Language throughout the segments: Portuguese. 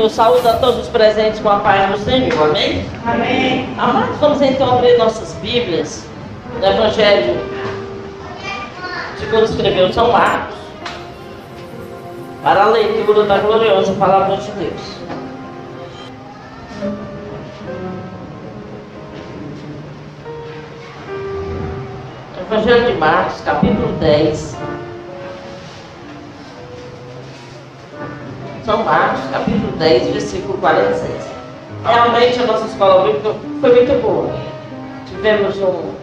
Eu saúdo a todos os presentes com a paz do Senhor. Amém? Amém. Amados, vamos então abrir nossas Bíblias no Evangelho segundo escreveu São Marcos para a leitura da gloriosa palavra de Deus. Evangelho de Marcos, capítulo 10. São Marcos, capítulo 10, versículo 46. Realmente a nossa escola bíblica foi muito boa. Tivemos um,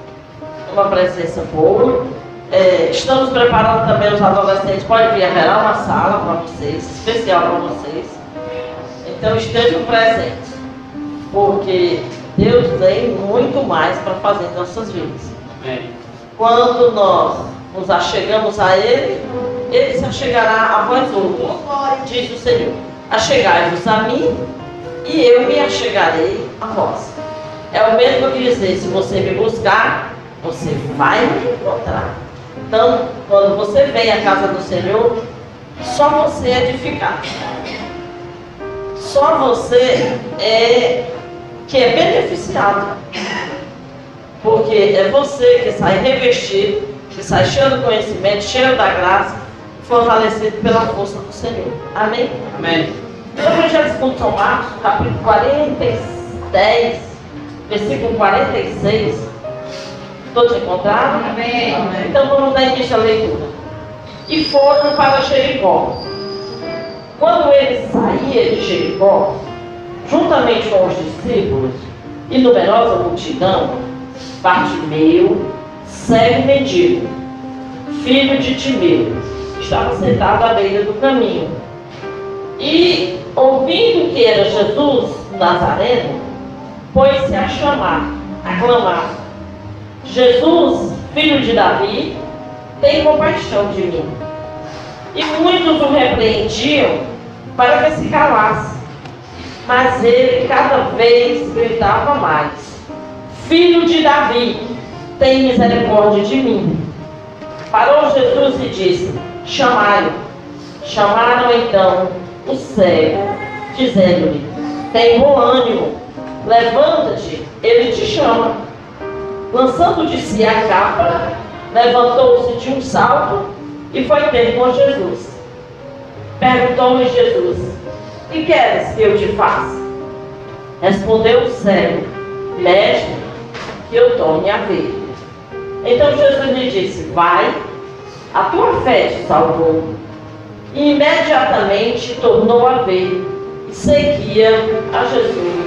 uma presença boa. É, estamos preparando também os adolescentes. Pode vir, haverá uma sala para vocês, especial para vocês. Então estejam presentes. Porque Deus tem muito mais para fazer em nossas vidas. Amém. Quando nós nos achegamos a Ele, Ele se achegará a vós outros, diz o Senhor. Achegai-vos a mim e eu me achegarei a vós. É o mesmo que dizer, se você me buscar, você vai me encontrar. Então, quando você vem à casa do Senhor, só você é edificado. Só você é que é beneficiado. Porque é você que sai revestido, que sai cheio do conhecimento, cheio da graça, fortalecido pela força do Senhor. Amém? Amém. No Evangelho segundo São Marcos, capítulo 10, versículo 46. Todos encontraram? Amém. Então vamos dar início à leitura. E foram para Jericó. Quando ele saía de Jericó, juntamente com os discípulos e numerosa multidão, Bartimeu, cego e mendigo, filho de Timeu, estava sentado à beira do caminho. E, ouvindo que era Jesus Nazareno, pôs-se a chamar, a clamar: Jesus, filho de Davi, tem compaixão de mim. E muitos o repreendiam para que se calasse. Mas ele cada vez gritava mais: Filho de Davi, tem misericórdia de mim. Parou Jesus e disse: Chamai-o. Chamaram então o cego, dizendo-lhe: Tem bom ânimo, levanta-te, ele te chama. Lançando de si a capa, levantou-se de um salto e foi ter com Jesus. Perguntou-lhe Jesus: Que queres que eu te faça? Respondeu o cego: Mestre, que eu torne a ver. Então Jesus lhe disse: Vai, a tua fé te salvou. E imediatamente tornou a ver e seguia a Jesus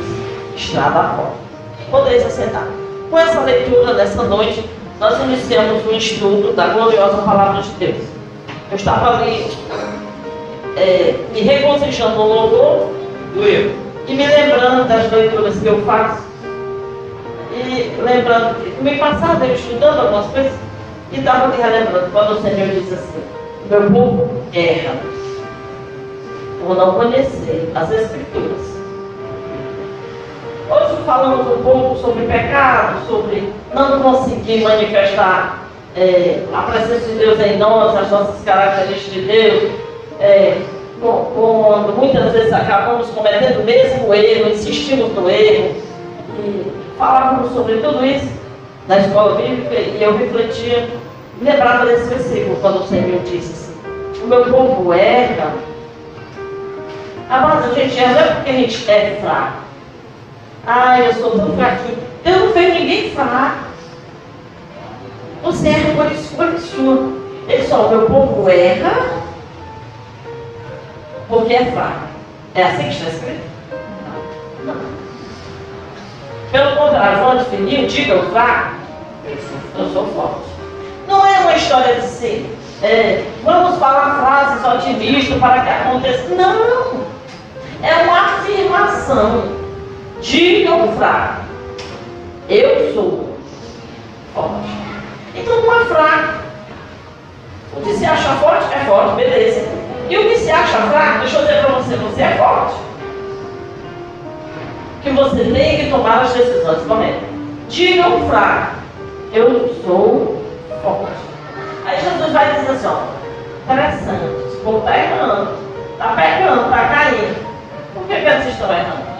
estrada fora. Podeis assentar. Com essa leitura dessa noite, nós iniciamos o estudo da gloriosa palavra de Deus. Eu estava ali é, me regozijando no louvor Do eu. e me lembrando das leituras que eu faço. E lembrando que no mês passado eu estudando algumas coisas e estava me relembrando quando o Senhor disse assim, meu povo erra. Por não conhecer as Escrituras. Hoje falamos um pouco sobre pecado, sobre não conseguir manifestar é, a presença de Deus em nós, as nossas características de Deus, é, quando muitas vezes acabamos cometendo o mesmo erro, insistimos no erro, e falávamos sobre tudo isso na escola bíblica e eu refletia, lembrava desse versículo quando o Senhor disse assim, o meu povo erra, mas a gente erra não é porque a gente é fraco. Ai, eu sou tão fraquinho. Eu não vejo ninguém fraco. Você erra por escolha sua. Ele só, o meu povo erra porque é fraco. É assim que está escrito? Não. Pelo contrário, vamos definir, diga o fraco, eu sou forte. Não é uma história de si. é, vamos falar frases otimistas para que aconteça. Não! É uma afirmação. Diga o fraco. Eu sou forte. Então não é fraco. O que se acha forte é forte, beleza. E o que se acha fraco, deixa eu dizer para você, você é forte. Que você tem que tomar as decisões. Diga o fraco, eu sou forte. Aí Jesus vai dizer assim, ó, interessante, esse povo está errando, está pegando, está caindo. Por que, que estão errando?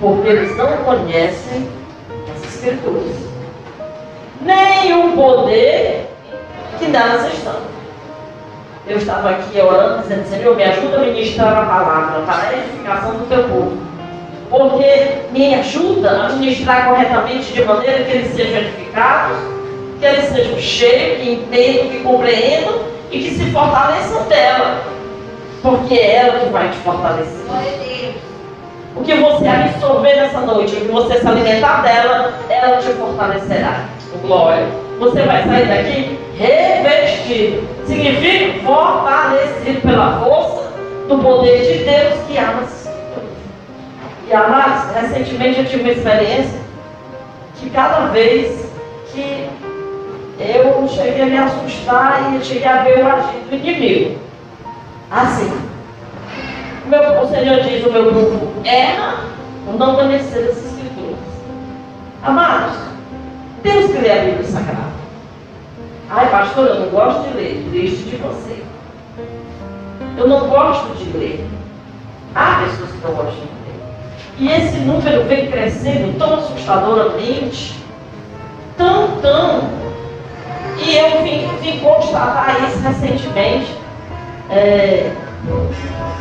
Porque eles não conhecem as Escrituras. Nem o poder que nelas estão. Eu estava aqui orando, dizendo, Senhor, me ajuda a ministrar a palavra para a edificação do teu povo. Porque me ajuda a ministrar corretamente de maneira que eles sejam edificados, que eles sejam cheios, que entendam, que compreendam e que se fortaleçam dela. Porque é ela que vai te fortalecer. O que você absorver nessa noite, o que você se alimentar dela, ela te fortalecerá. Glória. Você vai sair daqui revestido. Significa fortalecido pela força do poder de Deus que ama as E amados, recentemente eu tive uma experiência que cada vez que eu cheguei a me assustar e cheguei a ver o agir do inimigo. Assim. Meu, o Senhor diz, o meu povo erra por não conhecer as escrituras. Amados, que ler a Bíblia Sagrada. Ai, pastor, eu não gosto de ler. Triste de você. Eu não gosto de ler. Há pessoas que não gostam de ler. E esse número vem crescendo tão assustadoramente, tão, tão. E eu vim, vim constatar isso recentemente. É,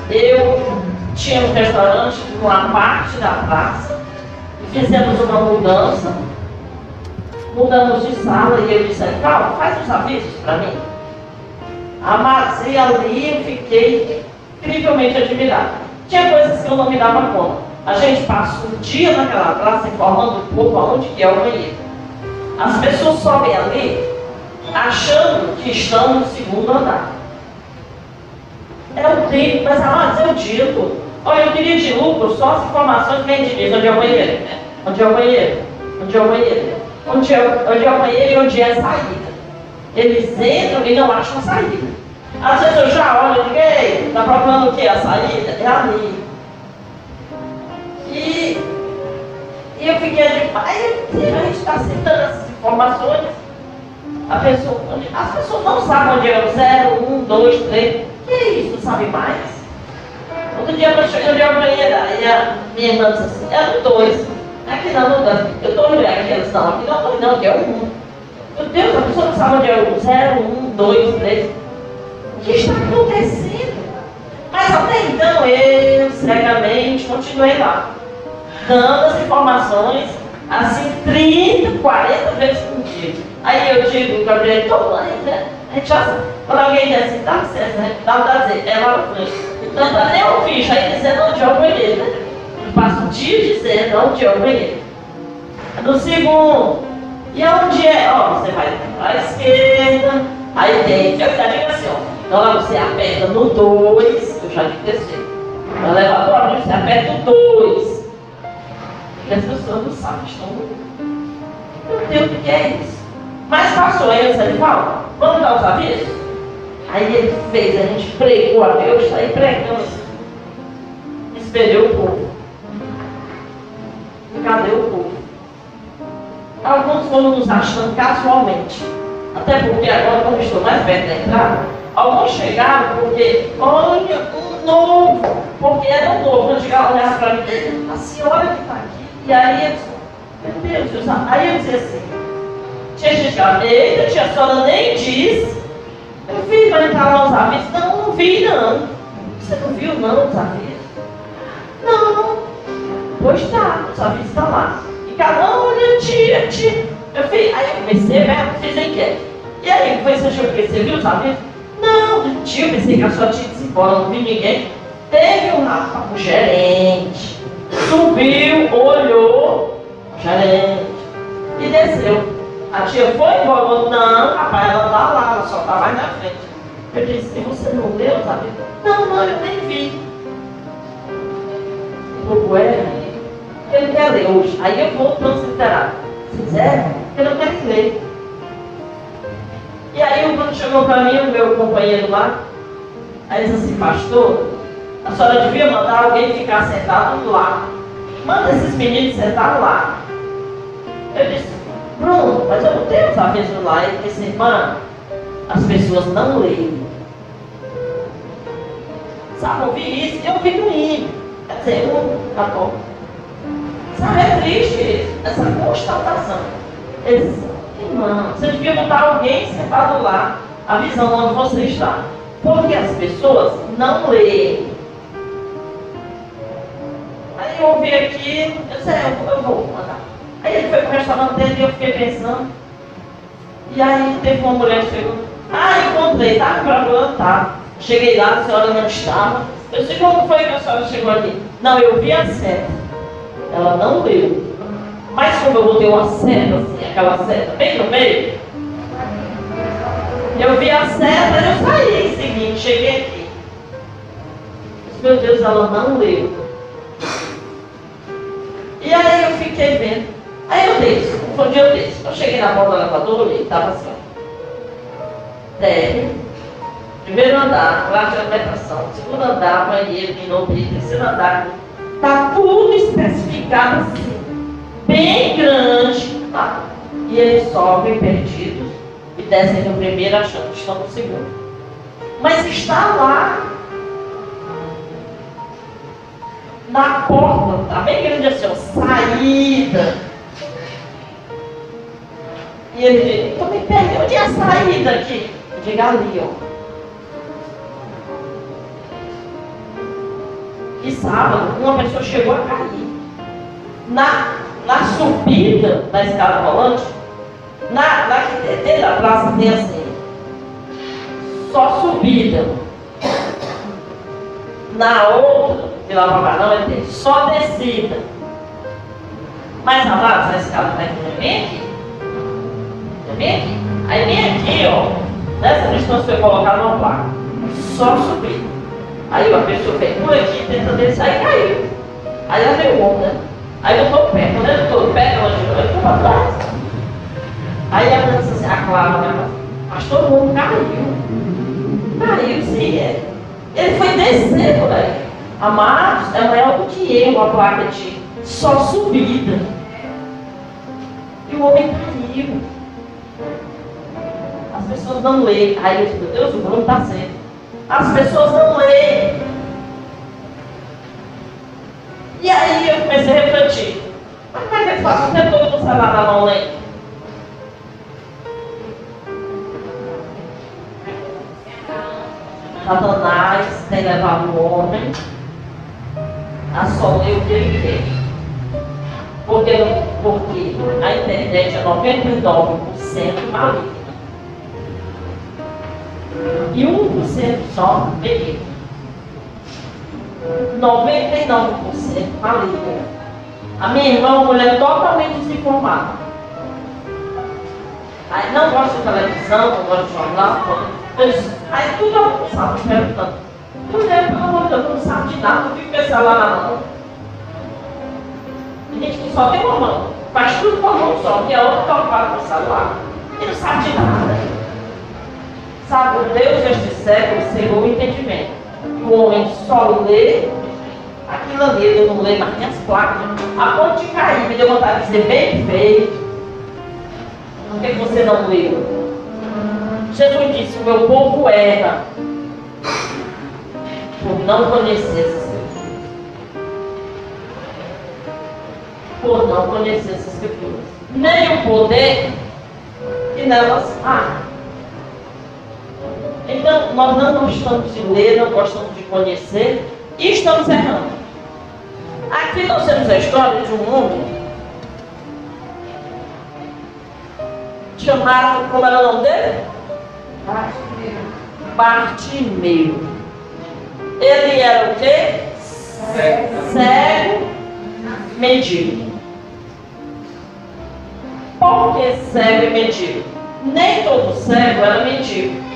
eu tinha um restaurante numa parte da praça, fizemos uma mudança mudamos de sala e eu disse, calma, faz os avisos para mim. Amassei ali e fiquei incrivelmente admirado. Tinha coisas que eu não me dava conta. A gente passa um dia naquela praça informando o povo aonde que é o banheiro. As pessoas sobem ali achando que estão no segundo andar. É o tempo, mas amados, eu digo. Olha, eu queria de lucro só as informações que a gente diz onde é o banheiro. Onde é o banheiro? Onde é o banheiro? onde é, onde é o banheiro e onde é a saída. Eles entram e não acham a saída. Às vezes eu já olho e digo, está procurando o quê? A saída? É ali. E, e eu fiquei de pai, a gente está citando essas informações. A pessoa, as pessoas não sabem onde é o 0, 1, 2, 3. Que é isso? Não sabe mais? Outro dia eu cheguei ao banheiro e a minha irmã disse assim, é o 2. Aqui não, não, eu estou olhando aqui, eles estão aqui, não, não, não, que é o 1. Meu Deus, a pessoa não sabe onde é o 0, 1, 2, 3. O que está acontecendo? Mas até então eu cegamente continuei lá, dando as informações assim 30, 40 vezes por dia. Aí eu digo, Gabriel, estou lá, né? A gente já sabe. Quando alguém diz assim, dá licença, né? Dá para dizer, é lá na frente. Então, para nem ouvir, já ia dizendo onde o banheiro, né? passa o dia dizendo onde o banheiro. No segundo, e onde é? Ó, você vai para a esquerda, aí tem, eu já digo assim, ó. Então lá você aperta no 2, eu já digo descer. No elevador, você aperta o 2. E as pessoas não sabem, estão. Meu Deus, o que é isso? Mas passou aí, você fala, vamos dar os avisos? Aí ele fez, a gente pregou a Deus, está aí pregando. Espelhou o povo cadê o povo? Alguns foram nos achando casualmente. Até porque agora, como estou mais perto da entrada, alguns chegaram porque, olha, um novo, porque era um novo. Quando chegava, olhava para mim, a senhora que está aqui. E aí eles, meu Deus, Deus, aí eu dizia assim, que eita, tia, a senhora nem disse. Eu vi para entrar lá os avisos. Não, não vi não. Você não viu não os avisos? Não, Pois tá, sua vida está lá. E cada um, olha, tia, tia. Eu fiz, aí eu comecei, né? Fiz a enquete. E aí, foi você achou que você viu, sabe? Não, tio, pensei que a sua tia disse embora, não vi ninguém. Teve um rapaz, o gerente, subiu, olhou, gerente, e desceu. A tia foi embora, não, rapaz, ela tá lá, ela só tá mais na frente. Eu disse, você não leu, sabe? Não, não, eu nem vi. O é, ele quer ler hoje. Aí eu vou transliterar. Se quiser, ele não quer ler. E aí o Bruno chegou para mim, o meu companheiro lá, aí disse assim, pastor, a senhora devia mandar alguém ficar sentado lá. Manda esses meninos sentar lá. Eu disse, Bruno, mas eu não tenho os avisos lá. Ele disse, irmã, as pessoas não leem. Sabe, eu vi isso, eu vi domingo. Quer dizer, um católico. Sabe, é triste essa constatação. Eles, irmão, você devia botar alguém sentado lá, avisando onde você está. Porque as pessoas não leem. Aí eu ouvi aqui, eu disse, é, eu, eu vou mandar. Aí ele foi para o restaurante dele e eu fiquei pensando. E aí teve uma mulher que chegou, ah, encontrei, tá para plantar. Cheguei lá, a senhora não estava. Eu sei como foi que a senhora chegou ali. Não, eu vi a seta. Ela não leu. Mas como eu botei uma seta, assim, aquela seta bem no meio, eu vi a seta eu saí em seguinte, cheguei aqui. Meu Deus, ela não leu. E aí eu fiquei vendo. Aí eu disse, um dia eu disse, eu cheguei na porta do elevador e estava assim, térreo, primeiro andar, lá de alimentação, segundo andar, banheiro, minopia, terceiro andar, está tudo especificado assim, bem grande, tá? E eles sobem perdidos e descem no primeiro achando que estão no segundo. Mas está lá na porta, está bem grande assim, ó, saída. E ele diz, então me pergunte, onde é a saída aqui? Eu digo ali, ó. E sábado, uma pessoa chegou a cair. Na, na subida da escada rolante, na, na dentro da praça tem assim, só subida. Na outra, pela propaganda, vai ter só descida. Mas amados, a escada vai ter bem aqui. Bem aqui. Aí bem aqui, ó, nessa distância foi colocada uma placa. Só subida. Aí a pessoa veio por aqui, tentando descer, aí caiu. Aí ela veio onda. Aí eu estou perto, quando eu estou perto, ela girou, eu estou para trás. Aí a disse assim, a Clara, né? Mas todo mundo caiu. Caiu, sim, é. Ele foi descer por aí. Amados, é maior do que eu a placa de só subida. E o homem caiu. As pessoas não leem. Aí eu meu Deus, o Bruno está certo. As pessoas não leem. E aí eu comecei a refletir. Mas como é que eles passam o tempo todo com o celular na mão lendo? Satanás tem levado o homem a só ler o que ele quer. Porque, porque a internet é 99% maligna e 1% só benigno. 99% maligno. A minha irmã é uma mulher totalmente desinformada. Aí não gosta de televisão, não gosta de jornal, aí tudo sabe perguntando. Mulher, pelo amor de Deus, não sabe de nada, não fica esse lá na mão. Tem gente que só tem uma mão, faz tudo com a mão só, e a outra está ocupada com o celular. E não sabe de nada. Sabe, o Deus deste século cegou o entendimento. O homem só lê aquilo ali, eu não leio mais nem as placas. A ponto de cair, me deu vontade de dizer bem feito. Por que você não leu? Jesus disse, o meu povo erra por não conhecer essas escrituras. Por não conhecer essas escrituras. Nem o poder que nelas há. Então, nós não gostamos de ler, não gostamos de conhecer e estamos errando. Aqui nós temos a história de um homem chamado, como era o nome dele? Bartimeu. Ele era o quê? Cego. Cego, mendigo. Por que cego e mendigo? Nem todo cego era mendigo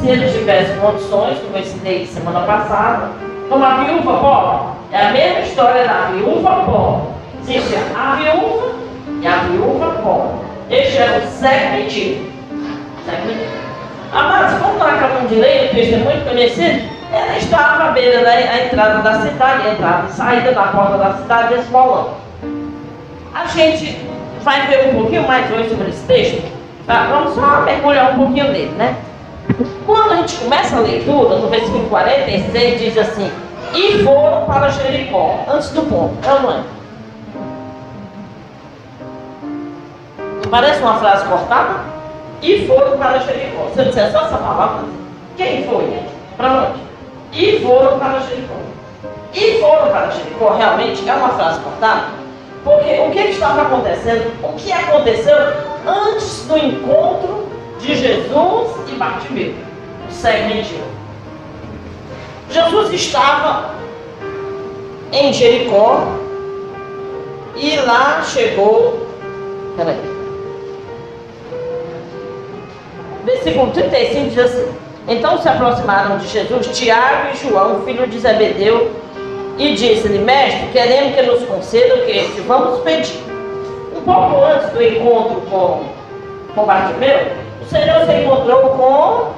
se ele tivesse condições, como eu ensinei semana passada, como a viúva pobre. É a mesma história da viúva pobre. Existe a viúva e a viúva pobre. Este era o cego mendigo. Amados, como nós acabamos de ler, o texto é muito conhecido, ela estava à beira da entrada da cidade, a entrada e saída da porta da cidade, esmolando. A gente vai ver um pouquinho mais hoje sobre esse texto. Tá? Vamos só mergulhar um pouquinho nele, né? Quando a gente começa a leitura, no versículo 46, diz assim: E foram para Jericó, antes do ponto, é não é? Parece uma frase cortada? E foram para Jericó. Se eu disser só essa palavra, quem foi? Para onde? E foram para Jericó. E foram para Jericó, realmente é uma frase cortada, porque o que estava acontecendo, o que aconteceu antes do encontro de Jesus e Bartimeu, o cego. Jesus estava em Jericó e lá chegou. Peraí. Versículo 35 diz assim: Então se aproximaram de Jesus Tiago e João, filho de Zebedeu, e disse-lhe: Mestre, queremos que nos conceda o que vamos pedir. Um pouco antes do encontro com, com Bartimeu, o Senhor se encontrou com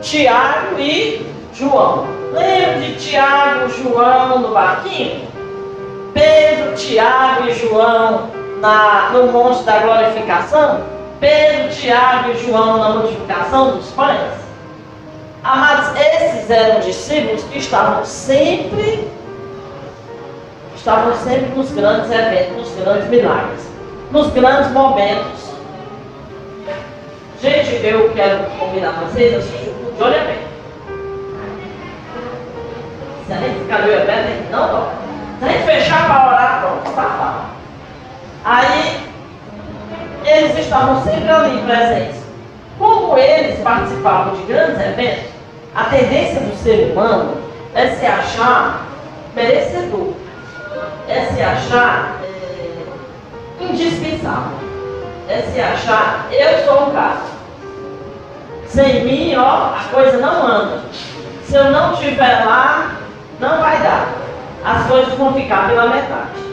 Tiago e João. Lembra de Tiago e João no barquinho? Pedro, Tiago e João na, no monte da glorificação? Pedro, Tiago e João na multiplicação dos pães? Amados, esses eram discípulos que estavam sempre estavam sempre nos grandes eventos, nos grandes milagres, nos grandes momentos. Gente, eu quero convidar vocês a assistir o de olho aberto. Se a gente ficar de olho aberto, a gente não toca. Se a gente fechar para orar, pronto, está lá. Aí, eles estavam sempre ali presentes. Como eles participavam de grandes eventos, a tendência do ser humano é se achar merecedor é se achar é, indispensável. É se achar, eu sou um cara. Sem mim, ó, a coisa não anda. Se eu não estiver lá, não vai dar. As coisas vão ficar pela metade.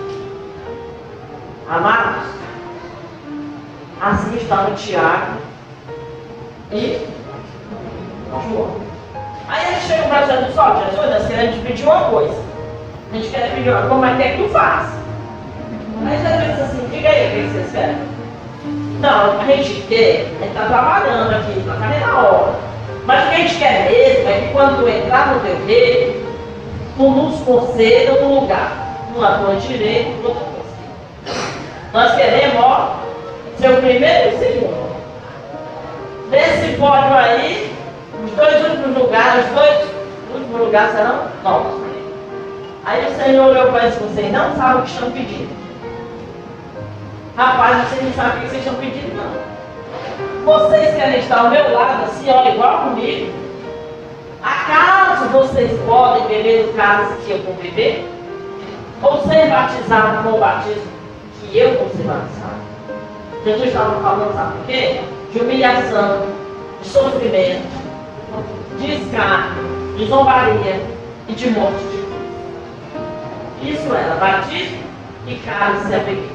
Amados, assim estava Tiago e João. Aí eles chegam para Jesus, ó, Jesus, nós queremos te pedir uma coisa. A gente quer pedir, como é que é que tu faz? Aí já diz assim, diga aí o que vocês querem. Não, a gente quer, a gente está trabalhando aqui, está cadê na hora. Mas o que a gente quer mesmo é que quando tu entrar no teu reino, tu nos conceda um lugar, uma tua direita e outra esquerda. Nós queremos, ó, ser o primeiro e o segundo. Nesse pódio aí, os dois últimos lugares, os dois últimos lugares serão nossos. Aí o Senhor olhou para eles vocês não sabem o que estão pedindo. Rapaz, vocês não sabem o que vocês estão pedindo, não. Vocês querem estar ao meu lado, assim, ó, igual comigo? Acaso vocês podem beber do cálice que eu vou beber? Ou ser batizado com o batismo que eu vou ser batizado? Jesus estava falando, sabe por quê? De humilhação, de sofrimento, de escárnio, de zombaria e de morte isso era batismo e cálice a beber.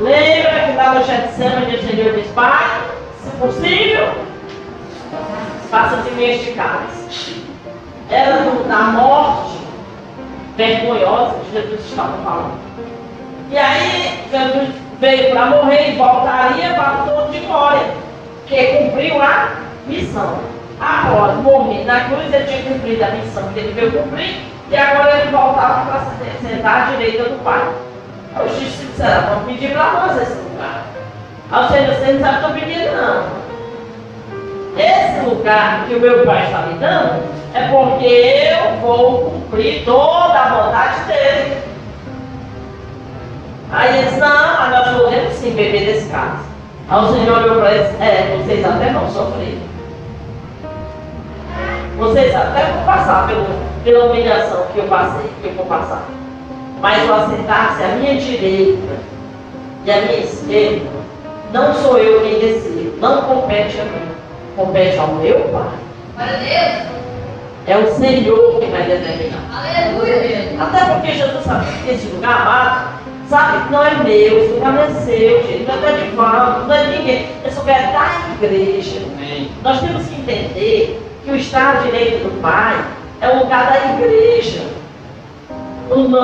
Lembra que lá no Getsemane o Senhor diz, Pai, se possível, faça de mim este cálice. Era da morte vergonhosa que Jesus estava falando. E aí Jesus veio para morrer e voltaria para o todo de glória, que cumpriu a missão. Após morrer na cruz, ele tinha cumprido a missão que ele veio cumprir e agora ele voltava para sentar à direita do Pai. Os discípulos disseram, vamos pedir para nós esse lugar. Ao Senhor, você não sabe o que eu pedi, não. Esse lugar que o meu Pai está me dando é porque eu vou cumprir toda a vontade dele. Aí eles, não, mas nós podemos sim beber desse caso. Aí o Senhor olhou para eles, é, vocês até vão sofrer. Vocês até vão passar pelo, pela humilhação que eu passei, que eu vou passar. Mas o assentar-se à minha direita e à minha esquerda, não sou eu quem decido, não compete a mim, compete ao meu Pai. Deus. É o Senhor que vai determinar. Aleluia. Até porque Jesus sabe que esse lugar amado, sabe que não é meu, não é seu, gente, não é de Edvaldo, não é de ninguém. Esse lugar é da igreja. Amém. Nós temos que entender que o estar à direita do Pai é o lugar da igreja.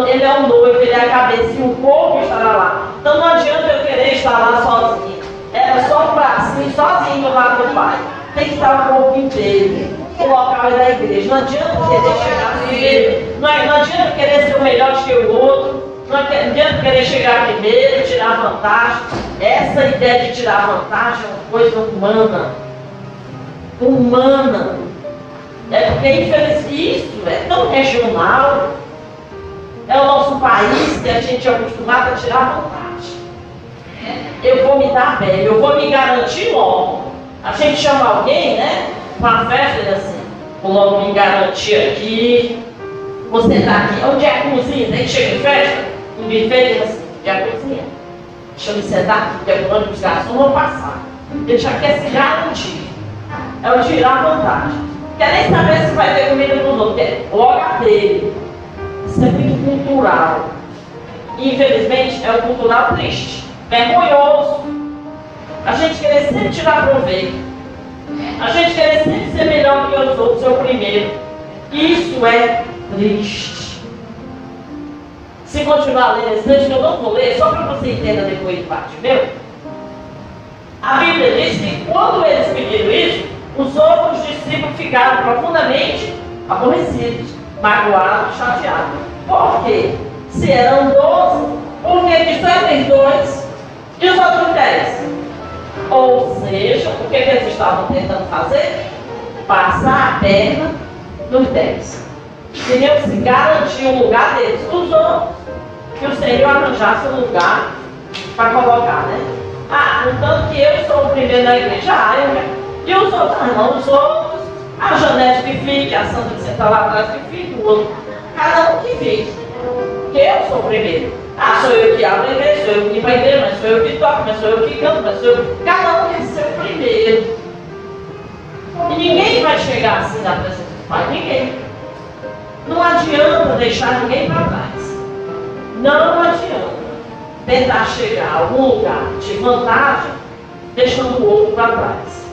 Ele é o noivo, ele é a cabeça e o corpo estará lá. Então não adianta eu querer estar lá sozinho. Era só para si, sozinho do lado do Pai. tem que estar o corpo inteiro. O local é da igreja. Não adianta querer chegar primeiro. Não, não adianta querer ser o melhor do que o outro. Não adianta querer chegar primeiro, tirar vantagem. Essa ideia de tirar vantagem é uma coisa humana. Humana. É porque, infelizmente, isso é tão regional. É o nosso país que a gente é acostumado a tirar vantagem. Eu vou me dar bem, eu vou me garantir logo. A gente chama alguém, né? Uma festa, assim, vou logo me garantir aqui. Você está aqui. Onde é a cozinha? Nem chega em festa? Em buffet, ele assim, onde é a cozinha? Deixa eu me sentar aqui, porque o ônibus garçom vão passar. Ele já quer se. É o tirar vantagem. Quer nem saber se vai ter comida para os outros. Quer dele. Isso é muito cultural. Infelizmente, é um cultural triste, vergonhoso. A gente querer sempre tirar proveito. A gente querer sempre ser melhor que os outros, ser o primeiro. Isso é triste. Se continuar lendo esse texto, que eu não vou ler, só para você entender depois de parte meu. A Bíblia diz que quando eles pediram isso, os outros discípulos ficaram profundamente aborrecidos magoado, chateado. Por quê? Se eram doze, por que, tem dois e os outros dez? Ou seja, o que, eles estavam tentando fazer? Passar a perna nos dez. Queriam se garantir o lugar deles. Os outros, que o Senhor arranjasse um lugar para colocar, né? Ah, portanto que eu sou o primeiro da igreja, ah, eu, e os outros, ah, não, os outros a Janete que fique, a Sandra que senta lá atrás que fique, o outro. Cada um que fique. Porque eu sou o primeiro. Ah, sou eu que abro a igreja, sou eu que vai ter, mas sou eu que toco, mas sou eu que canto, mas sou eu. Cada um ser o primeiro. E ninguém vai chegar assim na presença do Pai, ninguém. Não adianta deixar ninguém para trás. Não adianta tentar chegar a algum lugar de vantagem deixando o outro para trás.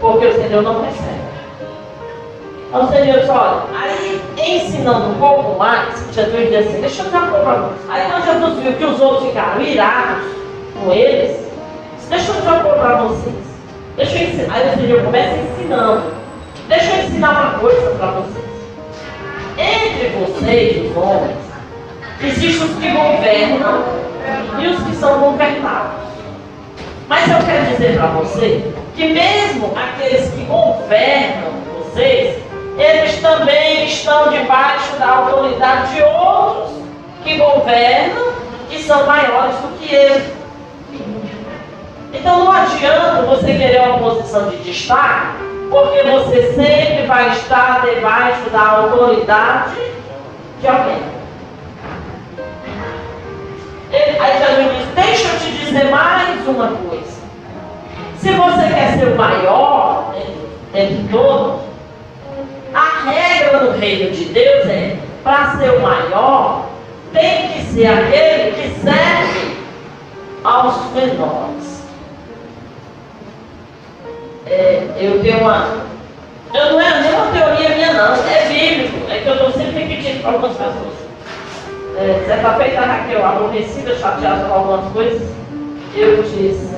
Porque o Senhor não percebe. Então o Senhor disse, olha, aí ensinando um pouco mais, Jesus disse assim, deixa eu dar uma coisa. Aí quando Jesus viu que os outros ficaram irados com eles, disse, deixa eu dar uma para vocês. Deixa eu ensinar. Aí o Senhor começa ensinando. Deixa eu ensinar uma coisa para vocês. Entre vocês, os homens, existem os que governam e os que são governados. Mas eu quero dizer para você que mesmo aqueles que governam vocês, eles também estão debaixo da autoridade de outros que governam e são maiores do que eles. Então não adianta você querer uma posição de destaque, porque você sempre vai estar debaixo da autoridade de alguém. Aí Jesus diz, deixa eu te dizer mais uma coisa. Se você quer ser o maior entre todos, a regra no reino de Deus é, para ser o maior, tem que ser aquele que serve aos menores. É, eu tenho uma. Eu não é nem uma teoria minha não, é bíblico, é que eu estou sempre repetindo para algumas pessoas. É, certa feita a Raquel, aborrecida, chateada com algumas coisas, eu disse,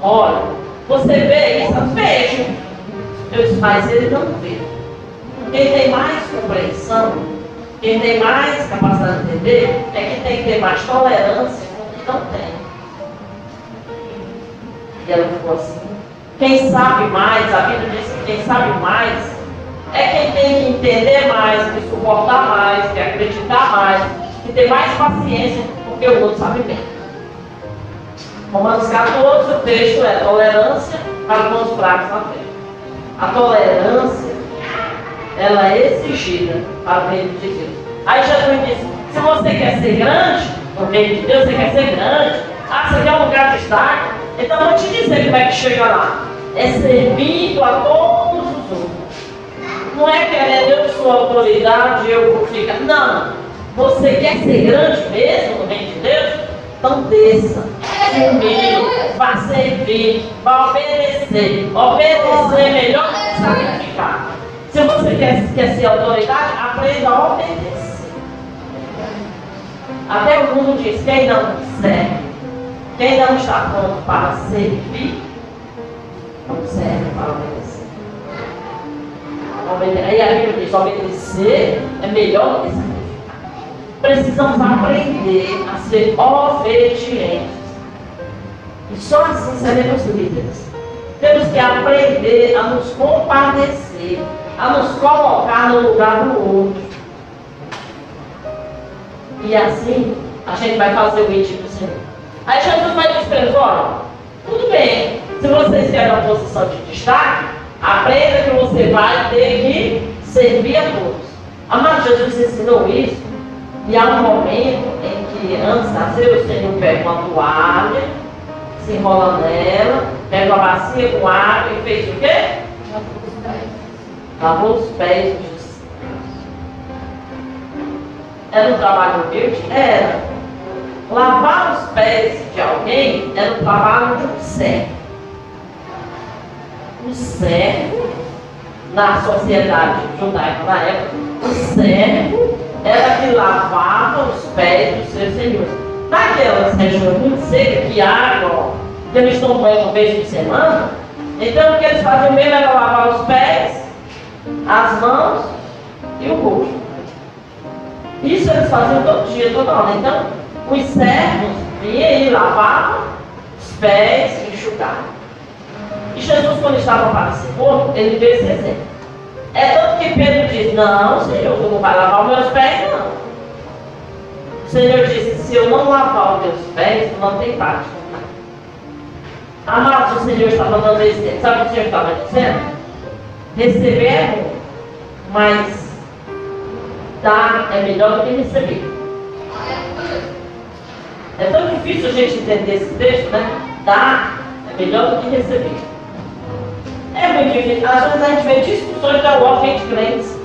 olha, você vê isso? Vejo. Eu disse, mas ele não vê. Quem tem mais compreensão, quem tem mais capacidade de entender, é quem tem que ter mais tolerância e não tem. E ela ficou assim. Quem sabe mais, a Bíblia diz que quem sabe mais é quem tem que entender mais, que suportar mais, que acreditar mais, que ter mais paciência, porque o outro sabe bem. Romanos 14, o texto é tolerância para com os fracos na fé. A tolerância, ela é exigida para o reino de Deus. Aí Jesus disse, se você quer ser grande, no reino de Deus, você quer ser grande, ah, você quer um lugar de destaque, então eu vou te dizer como é que chega lá. É servindo a todos os outros. Não é querendo eu sua autoridade, eu vou ficar. Não. Você quer ser grande mesmo no reino de Deus? Então desça comigo, vai servir, vai obedecer. Obedecer é melhor que sacrificar. Se você quer, quer ser autoridade, aprenda a obedecer. Até o mundo diz, quem não serve, quem não está pronto para servir, não serve para obedecer. Aí a Bíblia diz: obedecer é melhor do que sacrificar. Precisamos aprender a ser obedientes. E só assim seremos líderes. Temos que aprender a nos compadecer, a nos colocar no lugar do outro. E assim a gente vai fazer o íntimo do Senhor. Aí Jesus vai dizer para eles, olha, tudo bem, se vocês querem uma posição de destaque, aprenda que você vai ter que servir a todos. Amado, Jesus ensinou isso, e há um momento em que antes de nascer o Senhor pega uma toalha, se enrola nela, pega uma bacia com água e fez o quê? Lavou os pés dos Era um trabalho humilde? Era. Lavar os pés de alguém era o trabalho de um servo. O servo, na sociedade judaica na época, o servo era que lavava os pés dos seus senhores. Naquelas regiões muito secas, que água, que eles estão banho uma vez por semana, então o que eles faziam mesmo era lavar os pés, as mãos e o rosto. Isso eles faziam todo dia, toda hora. Então, os servos vinham e lavavam os pés e enxugavam. E Jesus, quando estava para ser morto, ele fez esse exemplo. É tanto que Pedro diz, não, Senhor, tu não vai lavar os meus pés, não. O Senhor disse, se eu não lavar os meus pés, não tem parte. Amados, o Senhor estava dando exemplo. Sabe o que o Senhor estava dizendo? Receber é mas dar é melhor do que receber. É tão difícil a gente entender esse texto, né? Dar é melhor do que receber. É muito difícil. Às vezes a gente vê discussões da UOF entre crentes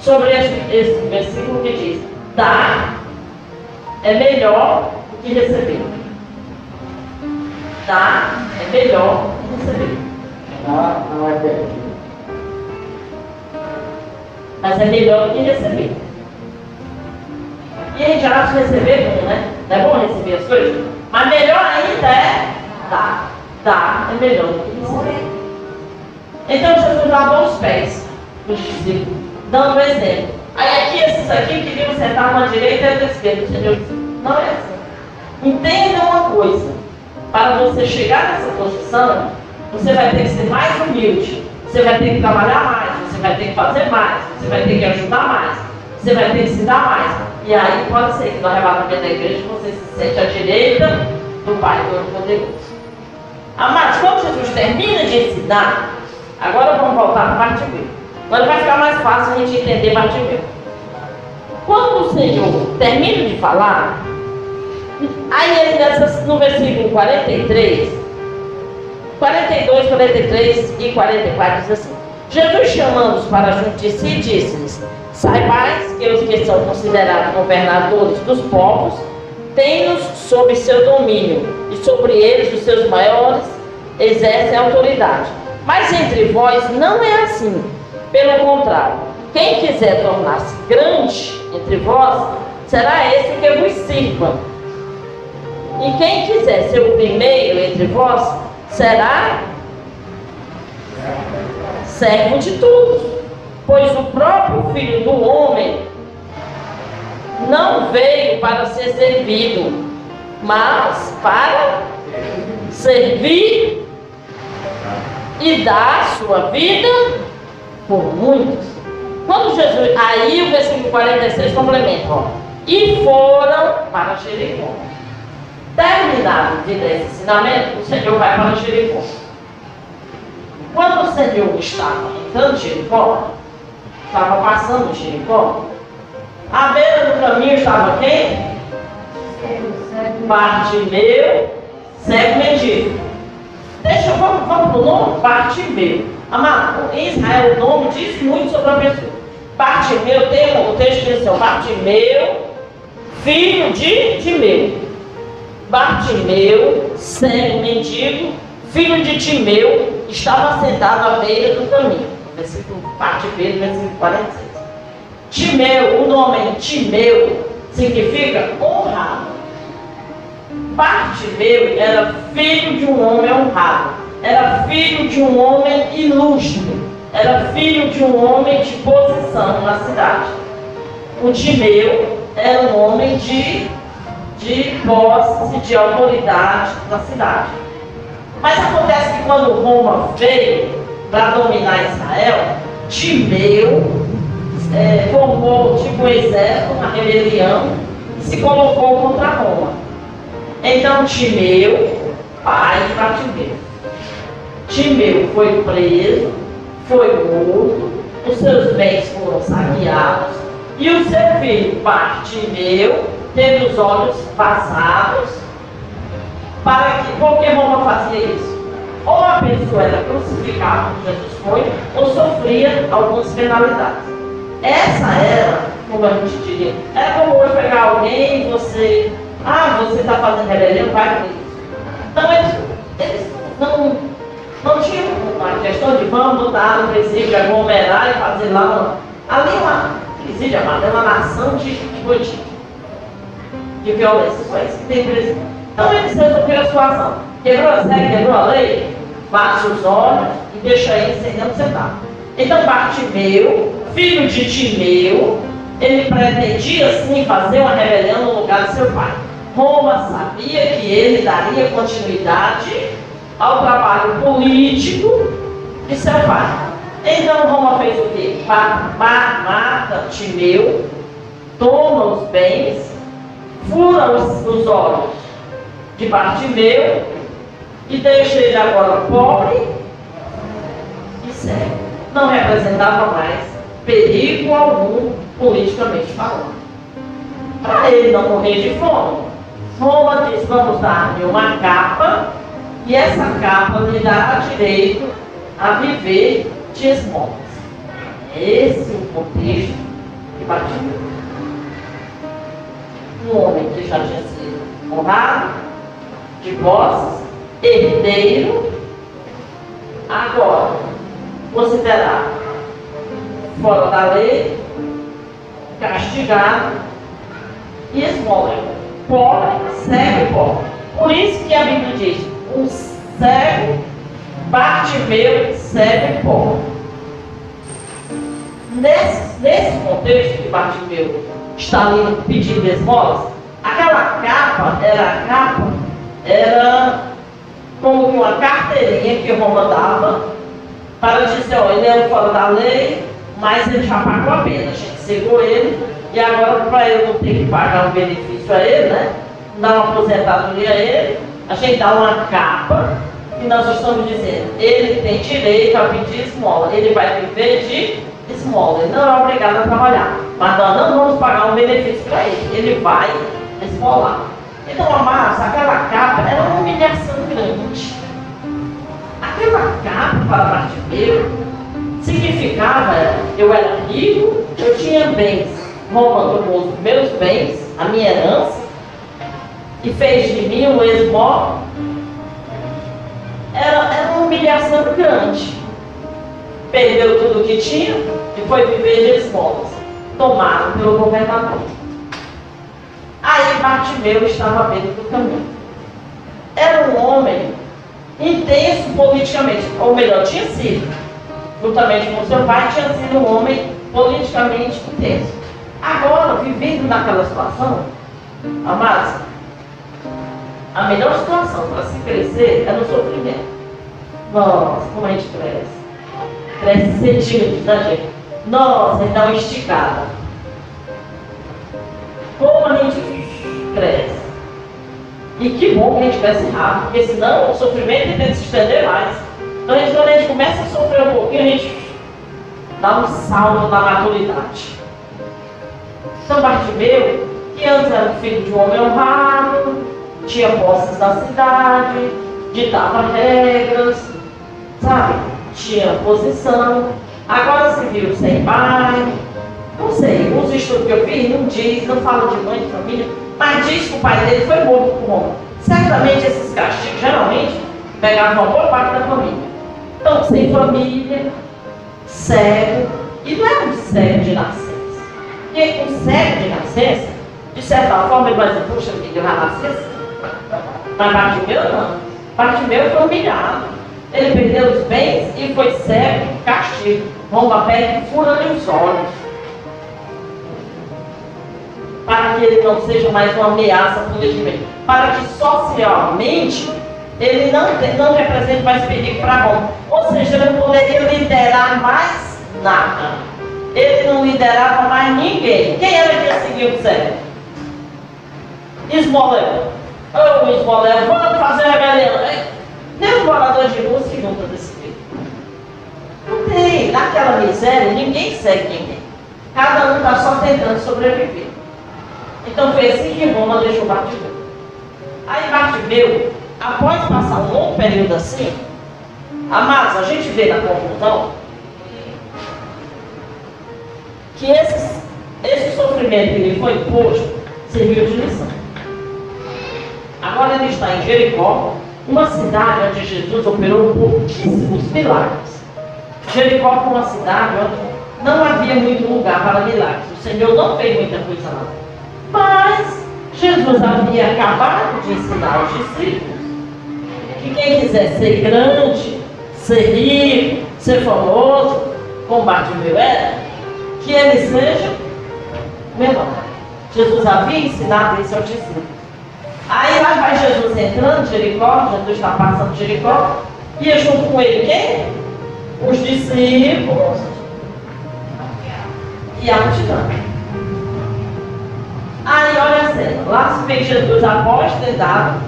sobre esse, esse versículo que diz: dar é melhor do que receber. Dar é melhor do que receber. Dar não é perdido. Mas é melhor do que receber. E a gente acha que receber bom, né? Não é bom receber as coisas? Mas melhor ainda é dar. Dar é melhor do que receber. Então Jesus lavou os pés dos discípulos, dando um exemplo. Aí aqui, esses aqui queriam sentar uma direita e outra esquerda. Senhor disse, não é assim. Entenda uma coisa. Para você chegar nessa posição, você vai ter que ser mais humilde. Você vai ter que trabalhar mais. Você vai ter que fazer mais. Você vai ter que ajudar mais. Você vai ter que se dar mais. E aí pode ser que no arrebatamento da igreja você se sente à direita do Pai Todo-Poderoso. Amados, quando Jesus termina de ensinar, agora vamos voltar para parte B. Agora vai ficar mais fácil a gente entender parte B. Quando o Senhor termina de falar, aí nessas, no versículo 43, 42, 43 e 44 diz assim: Jesus chamando-os para junto de si, disse-lhes: Saibais que os que são considerados governadores dos povos têm-nos sob seu domínio, e sobre eles os seus maiores exercem autoridade. Mas entre vós não é assim. Pelo contrário, quem quiser tornar-se grande entre vós, será esse que vos sirva. E quem quiser ser o primeiro entre vós, será servo de todos. Pois o próprio Filho do Homem não veio para ser servido, mas para servir e dar sua vida por muitos. Quando Jesus. Aí o versículo 46 complementa, ó. E foram para Jericó. Terminado de dar esse ensinamento, o Senhor vai para Jericó. Quando o Senhor estava entrando em Jericó, estava passando em Jericó, à beira do caminho estava quem? Bartimeu, cego mendigo. Deixa, vamos, vamos para o nome? Bartimeu. Amado, em Israel o nome diz muito sobre a pessoa. Bartimeu tem o texto diz assim, Bartimeu, filho de Timeu. Bartimeu, cego mendigo, filho de Timeu, estava sentado à beira do caminho. Versículo, parte B, versículo 46. Timeu, o nome Timeu significa honrado. Bartimeu era filho de um homem honrado. era filho de um homem ilustre, era filho de um homem de posição na cidade. O Timeu era um homem de, de posse, de autoridade na cidade. Mas acontece que quando Roma veio para dominar Israel, Timeu é, formou tipo um exército, uma rebelião, e se colocou contra Roma. Então Timeu, pai de Bartimeu. Timeu foi preso, foi morto, os seus bens foram saqueados, e o seu filho Bartimeu teve os olhos vazados, para que, porque Roma fazia isso? Ou a pessoa era crucificada, como Jesus foi, ou sofria algumas penalidades. Essa era, como a gente diria, era como hoje pegar alguém e você, ah, você está fazendo rebelião, vai com isso. Então eles, eles não, não tinham uma questão de vamos botar no presídio, aglomerar e fazer lá. Ali é uma presídio, é uma nação de, de de violência. Só isso que tem presídio. Então eles resolveram a situação. Quebrou a regra, quebrou a lei, bate os olhos e deixa ele sem onde você está. Então Bartimeu filho de Timeu, ele pretendia sim fazer uma rebelião no lugar de seu pai. Roma sabia que ele daria continuidade ao trabalho político de seu pai. Então Roma fez o quê? Mata Timeu, toma os bens, fura os, os olhos de Bartimeu e deixa ele agora pobre e cego. Não representava mais perigo algum politicamente falando. Para ele não morrer de fome, Roma diz: vamos dar-lhe uma capa, e essa capa lhe dará direito a viver de esmolas. Esse é o contexto que batia. Um homem que já tinha sido honrado, de posses, herdeiro, agora considerado fora da lei, castigado e esmola. Pobre, cego e pobre. Por isso que a Bíblia diz: um cego, meu cego e pobre. Nesse, nesse contexto que meu está ali pedindo esmolas, aquela capa era a capa, era como uma carteirinha que Roma dava para dizer, ó, ele é fora da lei, mas ele já pagou a pena. A gente segurou ele e agora para ele não ter que pagar um benefício a ele, né? Dar uma aposentadoria a ele, a gente dá uma capa e nós estamos dizendo, ele tem direito a pedir esmola, ele vai viver de esmola, ele não é obrigado a trabalhar, mas nós não vamos pagar um benefício para ele, ele vai esmolar. Então, amados, aquela capa era uma humilhação grande. Aquela capa para Bartimeu significava eu era rico, eu tinha bens. Tomou os meus bens, a minha herança, e fez de mim um esmola. Era, era uma humilhação grande. Perdeu tudo o que tinha e foi viver de esmolas, tomado pelo governador. Aí Bartimeu estava à beira do caminho. Era um homem intenso politicamente, ou melhor, tinha sido juntamente com seu pai, tinha sido um homem politicamente intenso. Agora, vivendo naquela situação, amados, a melhor situação para se crescer é no sofrimento. Nossa, como a gente cresce. Cresce centímetros da gente. Nossa, gente dá uma esticada. Como a gente cresce. E que bom que a gente cresce rápido, porque senão o sofrimento tenta se estender mais. Então, a gente, quando a gente começa a sofrer um pouquinho, a gente dá um salto na maturidade. São Bartimeu, que antes era filho de um homem honrado, tinha posses na cidade, ditava regras, sabe? Tinha posição. Agora se viu sem pai. Não sei, os estudos que eu fiz não diz, não fala de mãe, de família, mas diz que o pai dele foi morto por homem. Certamente esses castigos, geralmente, pegavam uma boa parte da família. Então, sem família, cego, e não é um cego de nascença. Porque um cego de nascença, de certa forma, ele vai dizer, puxa filho, eu já nasci assim. Mas Bartimeu não. Bartimeu foi humilhado. Ele perdeu os bens e foi cego, castigo, romba a pele fura-lhe os olhos. Para que ele não seja mais uma ameaça politicamente. Para que socialmente ele não, não represente mais perigo para Roma. Ou seja, ele não poderia liderar mais nada. Ele não liderava mais ninguém. Quem era que ia seguir o cego? Esmoleiro. Ô, oh, esmoleiro, vamos fazer rebelião. Nem um morador de rua se junta desse jeito. Não tem. Naquela miséria, ninguém segue ninguém. Cada um está só tentando sobreviver. Então foi assim que Roma deixou Bartimeu. Aí Bartimeu, após passar um longo período assim, amados, a gente vê na conclusão que esse, sofrimento que lhe foi imposto serviu de lição. Agora ele está em Jericó, uma cidade onde Jesus operou pouquíssimos milagres. Jericó foi uma cidade onde não havia muito lugar para milagres. O Senhor não fez muita coisa lá. Mas Jesus havia acabado de ensinar aos discípulos que quem quiser ser grande, ser rico, ser famoso, como Bartimeu era, que ele seja menor. Jesus havia ensinado isso aos discípulos. Aí lá vai Jesus entrando, Jericó, Jesus está passando Jericó, e junto com ele quem? Os discípulos e a multidão. Aí olha assim, lá se vê Jesus após ter dado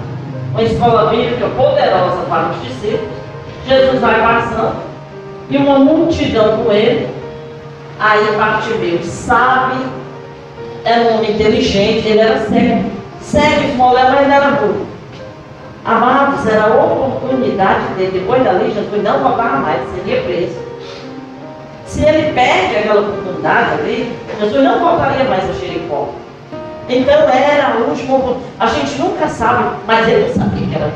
uma escola bíblica poderosa para os discípulos, Jesus vai passando e uma multidão com ele. Aí Bartimeu sabe, é um homem inteligente, ele era cego Cego, esmoleiro, mas ele era burro. Amados, era a oportunidade dele. Depois dali, Jesus não voltava mais, seria preso. Se ele perde aquela oportunidade ali, Jesus não voltaria mais a Jericó. Então era a última. A gente nunca sabe, mas ele não sabia que era.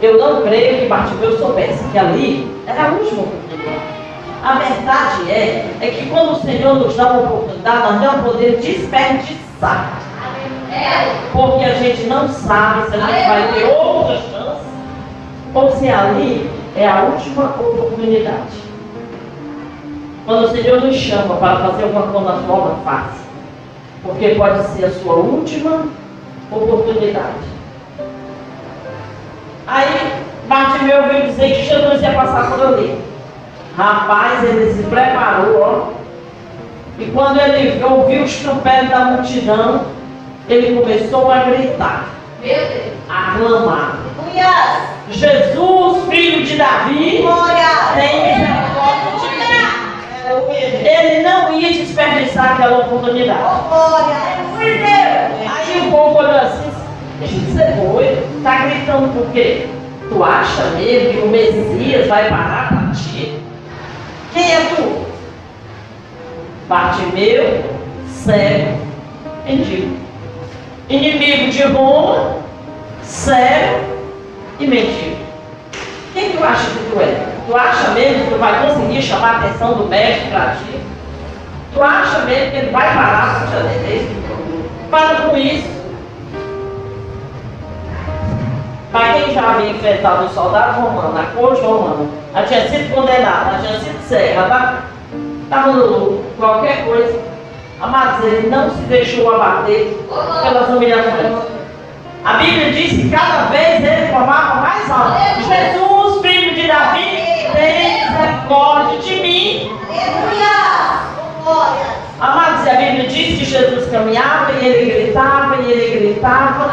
Eu não creio que Bartimeu soubesse que ali era a última oportunidade. A verdade é, é que quando o Senhor nos dá uma oportunidade, nós não podemos desperdiçar. Porque a gente não sabe se a gente vai ter outra chance ou se ali é a última oportunidade. Quando o Senhor nos chama para fazer alguma coisa nova, faça. Porque pode ser a sua última oportunidade. Aí, Bartimeu veio dizer que Jesus ia passar por ali. Rapaz, ele se preparou, ó. E quando ele ouviu os trompetes da multidão, ele começou a gritar, a clamar. Jesus, filho de Davi, tem misericórdia de mim. Ele não ia desperdiçar aquela oportunidade. Aí o povo olhou assim, você é doido? Está gritando por quê? Tu acha mesmo que o Messias vai parar? Quem é tu? Bartimeu, cego, mendigo inimigo de Roma, cego e mendigo. Quem tu acha que tu é? Tu acha mesmo que tu vai conseguir chamar a atenção do mestre para ti? Tu acha mesmo que ele vai parar para te atender? Para com isso. Para quem já havia enfrentado um soldado romano, a corte romana, já tinha sido condenado, já tinha sido cego, estava tá, no lucro, qualquer coisa, Amados, ele não se deixou abater pelas humilhações. A Bíblia diz que cada vez ele clamava mais alto: Jesus, filho de Davi, tem misericórdia de mim. Amados, a Bíblia diz que Jesus caminhava e ele gritava, e ele gritava,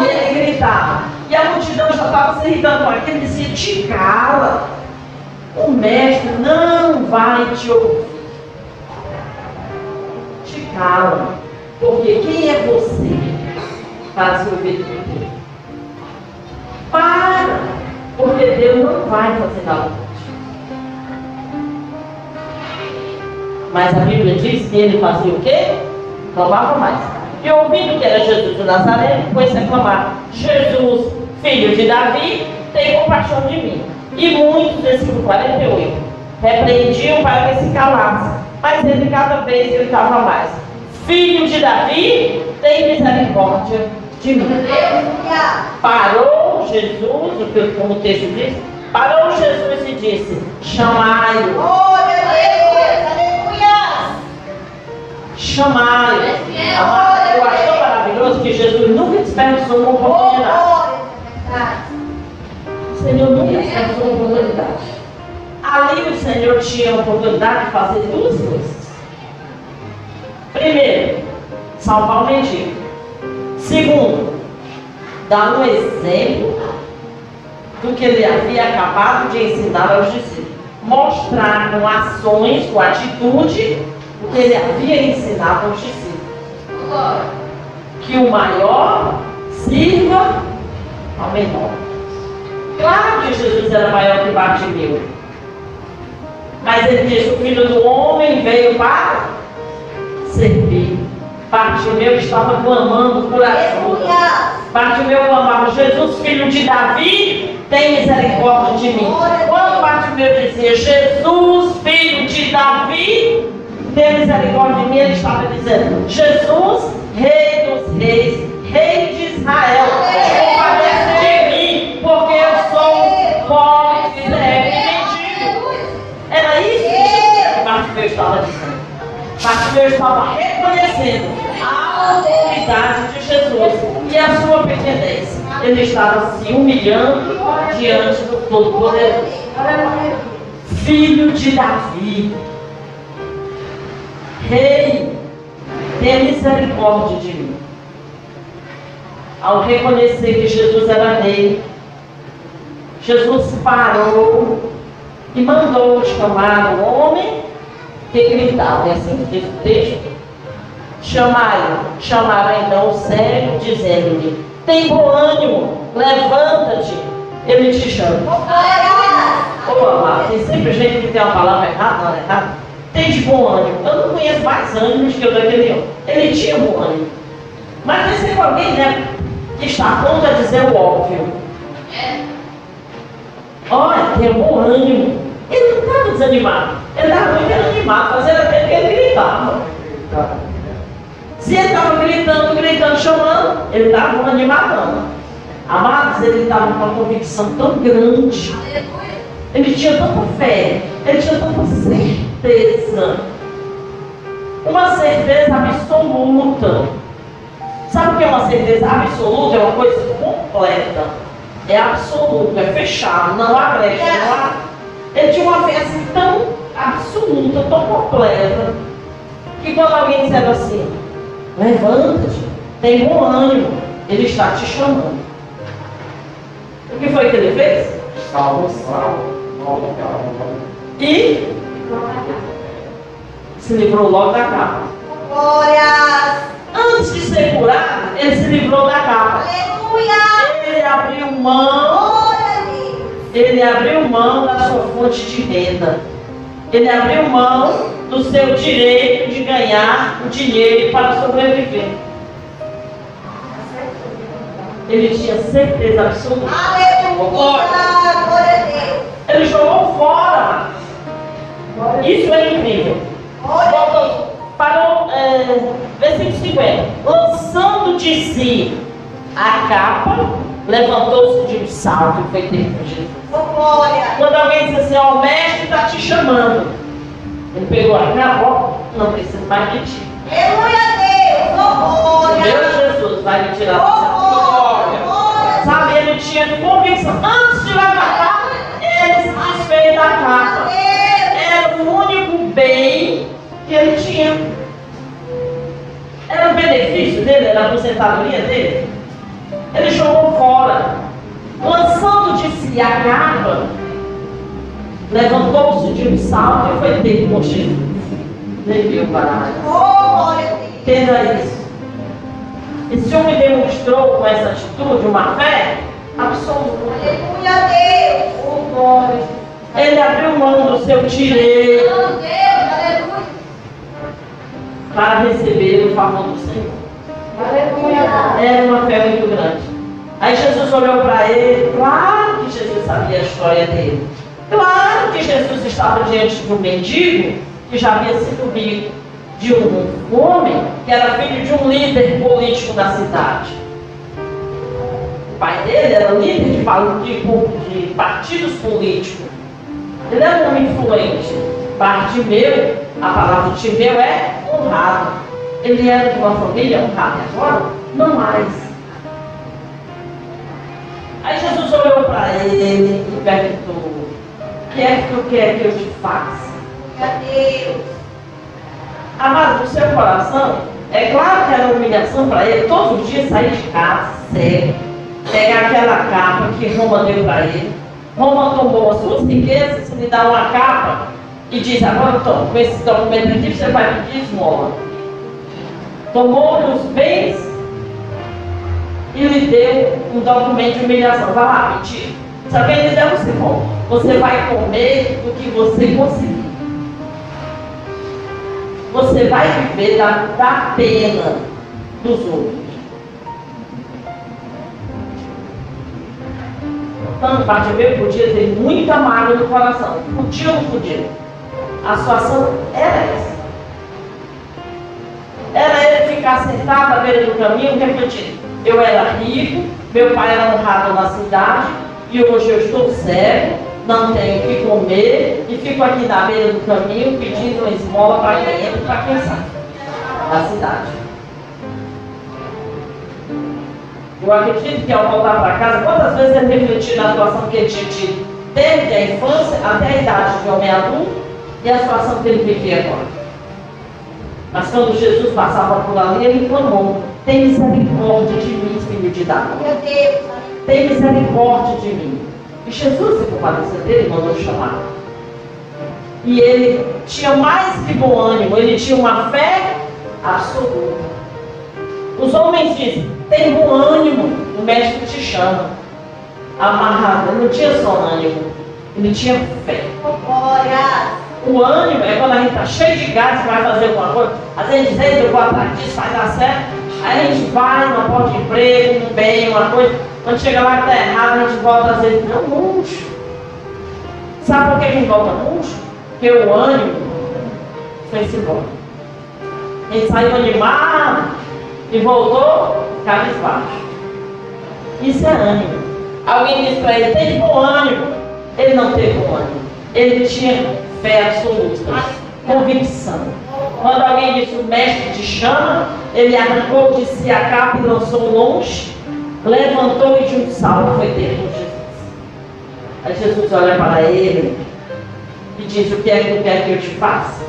e ele gritava. E a multidão já estava se irritando com aquilo, dizia: Te cala, o mestre não vai te ouvir cala. Porque quem é você para se ouvir tudo? Para! Porque Deus não vai fazer nada Mas a Bíblia diz que ele fazia o quê? Clamava mais. E ouvindo que era Jesus de Nazaré, foi se clamar: Jesus, filho de Davi, tem compaixão de mim. E muitos, versículo 48, repreendiam para que se calasse. Mas ele cada vez gritava mais filho de Davi, tem misericórdia de mim. Parou Jesus, como o texto diz, Parou Jesus e disse: Chamai-o. Chamai-o. Amado, Eu acho tão maravilhoso que Jesus nunca desperdiçou uma oportunidade. O Senhor nunca desperdiçou uma oportunidade. Ali o Senhor tinha a oportunidade de fazer duas coisas. Primeiro, salvar o mendigo. Segundo, dar um exemplo do que ele havia acabado de ensinar aos discípulos. Mostrar com ações, com atitude, o que ele havia ensinado aos discípulos. Que o maior sirva ao menor. Claro que Jesus era maior que Bartimeu. Mas ele disse: o filho do homem veio para servir. Bartimeu estava clamando por ajuda. Bartimeu clamava: Jesus, filho de Davi, tem misericórdia de mim. Quando Bartimeu dizia: Jesus, filho de Davi, tem misericórdia de mim, ele estava dizendo: Jesus, rei dos reis, rei de Israel, compadece de mim, porque eu sou pobre, e mendigo. Era isso que Bartimeu estava dizendo. Bartimeu estava reconhecendo a autoridade de Jesus e a sua pequenez. Ele estava se humilhando diante do Todo-Poderoso. Filho de Davi, Rei, tenha misericórdia de mim. Ao reconhecer que Jesus era Rei, Jesus parou e mandou chamar o homem que gritava. É assim que o texto. Chamaram, chamaram então o cego, dizendo-lhe: Tem bom ânimo, levanta-te, ele te chama. Ô amado, tem sempre gente que tem uma palavra errada, não é errada. Tem de bom ânimo. Eu não conheço mais ânimos que o daquele homem. Ele tinha bom ânimo. Mas tem sempre alguém, né, que está a ponto de dizer o óbvio. Olha, tem bom ânimo. Ele não estava desanimado. Ele estava muito animado, fazendo até que ele gritava. Se ele estava gritando, gritando, chamando, ele estava animadão. Amados, ele estava com uma convicção tão grande. Ele tinha tanta fé, ele tinha tanta certeza. Uma certeza absoluta. Sabe o que é uma certeza absoluta? É uma coisa completa. É absoluto, é fechado, não há brecha, não há. Ele tinha uma fé assim tão absoluta, tão completa, que quando alguém disser assim, levanta-te, tem bom ânimo, ele está te chamando. O que foi que ele fez? Salvo, salvo. E se livrou logo da capa. Glória. Antes de ser curado, ele se livrou da capa. Aleluia. Ele abriu mão, ele abriu mão da sua fonte de renda. Ele abriu mão do seu direito de ganhar o dinheiro para sobreviver. Ele tinha certeza absoluta. Aleluia. Glória a Deus. Ele jogou fora. Isso é incrível. Glória a Deus. Volta para o é, versículo 50. Lançando de si a capa, levantou-se de um salto e foi ter com Jesus. Oh, glória. Quando alguém diz assim, ó, o mestre está te chamando. Ele pegou a capa, ó, não precisa mais de ti. Aleluia a Deus. Oh, glória. Meu Jesus vai me tirar do Oh, céu. Sabe, ele tinha convicção. Antes de levantar, ele se desfez da capa. Deus. Era o único bem que ele tinha. Era o benefício dele, era a aposentadoria dele. Ele jogou fora. Lançando de si a capa, levantou-se de um salto e foi ter com Jesus. Levou para Oh. Entenda isso. Esse homem demonstrou com essa atitude uma fé absoluta. Aleluia a Deus. Oh, glória. Ele abriu mão do seu direito para receber o favor do Senhor. Era uma fé muito grande. Aí Jesus olhou para ele, claro que Jesus sabia a história dele. Claro que Jesus estava diante de um mendigo que já havia sido rico, de um homem que era filho de um líder político da cidade. pai dele era líder de, de partidos políticos. Ele era um homem influente. Bartimeu, a palavra Timeu é honrado. Ele era de uma família honrada. E Agora, não mais. Aí Jesus olhou para ele e perguntou: O que é que tu quer que eu te faça? A Deus. Amado, no seu coração, é claro que era humilhação para ele todos os dias sair de casa, cego, pegar aquela capa que Roma deu para ele. Roma tomou as suas riquezas, lhe dá uma capa e diz, agora toma, com esse documento aqui você vai pedir esmola. Tomou os bens e lhe deu um documento de humilhação. Vai lá pedir. Sabe o que ele deu você como? Você vai comer do que você conseguir. Você vai viver da, da pena dos outros. Tanto Bartimeu podia ter muita mágoa no coração. Podia ou não podia? A situação era essa. Era ele ficar sentado à beira do caminho refletindo. Eu era rico, meu pai era honrado na cidade, e hoje eu estou cego, não tenho o que comer, e fico aqui na beira do caminho pedindo uma esmola para quem entra para quem sai da cidade. Eu acredito que ao voltar para casa, quantas vezes ele refletiu na situação que ele tinha tido desde a infância até a idade de homem adulto e a situação que ele vivia agora. Mas quando Jesus passava por ali, ele clamou: Tem misericórdia de mim, filho de Davi. Deus. Tem misericórdia de mim. E Jesus se compadeceu dele e mandou chamar. E ele tinha mais que bom ânimo, ele tinha uma fé absoluta. Os homens dizem, tem bom ânimo, o mestre te chama. Amarrado, ele não tinha só ânimo, ele tinha fé. Glória. O ânimo é quando a gente está cheio de gás vai fazer alguma coisa. Às vezes diz, "Ei, eu vou atrás disso, vai dar certo. Aí a gente vai numa porta de emprego, bem, uma coisa. Quando chega lá que está errado, a gente volta às vezes, não, murcho. Sabe por que a gente volta murcho? Porque o ânimo foi-se embora. A gente saiu animado e voltou cabisbaixo. Isso é ânimo. Alguém disse para ele, tem bom ânimo. Ele não teve bom ânimo. Ele tinha fé absoluta, convicção. Quando alguém disse o mestre te chama, ele arrancou de si a capa e lançou longe, levantou e de um salto foi ter com Jesus. Aí Jesus olha para ele e diz: O que é que tu quer que eu te faça?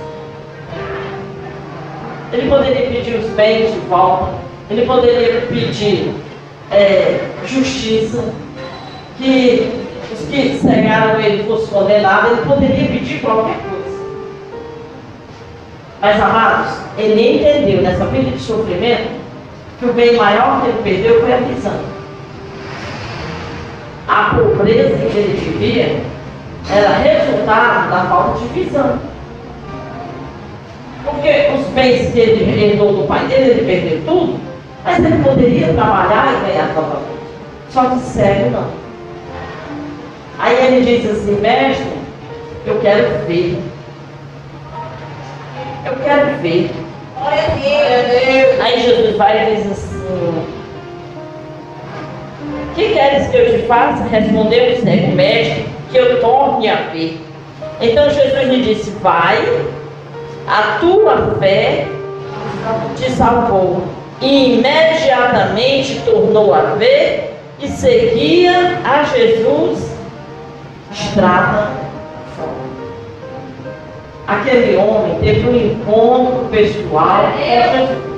Ele poderia pedir os bens de volta, ele poderia pedir é, justiça, que os que cegaram ele fossem condenados, ele poderia pedir qualquer coisa. Mas, amados, ele entendeu nessa vida de sofrimento que o bem maior que ele perdeu foi a visão. A pobreza que ele vivia era resultado da falta de visão. Porque os bens que ele herdou do pai dele, ele perdeu tudo, mas ele poderia trabalhar e ganhar novamente. Só que cego não. Aí ele diz assim, mestre, eu quero ver. Eu quero ver. Aí Jesus vai e diz assim: Que queres que eu te faça? Respondeu o cego, mestre, que eu torne a ver. Então Jesus lhe disse: Vai, a tua fé te salvou. E imediatamente tornou a ver e seguia a Jesus estrada fora. Aquele homem teve um encontro pessoal com Jesus.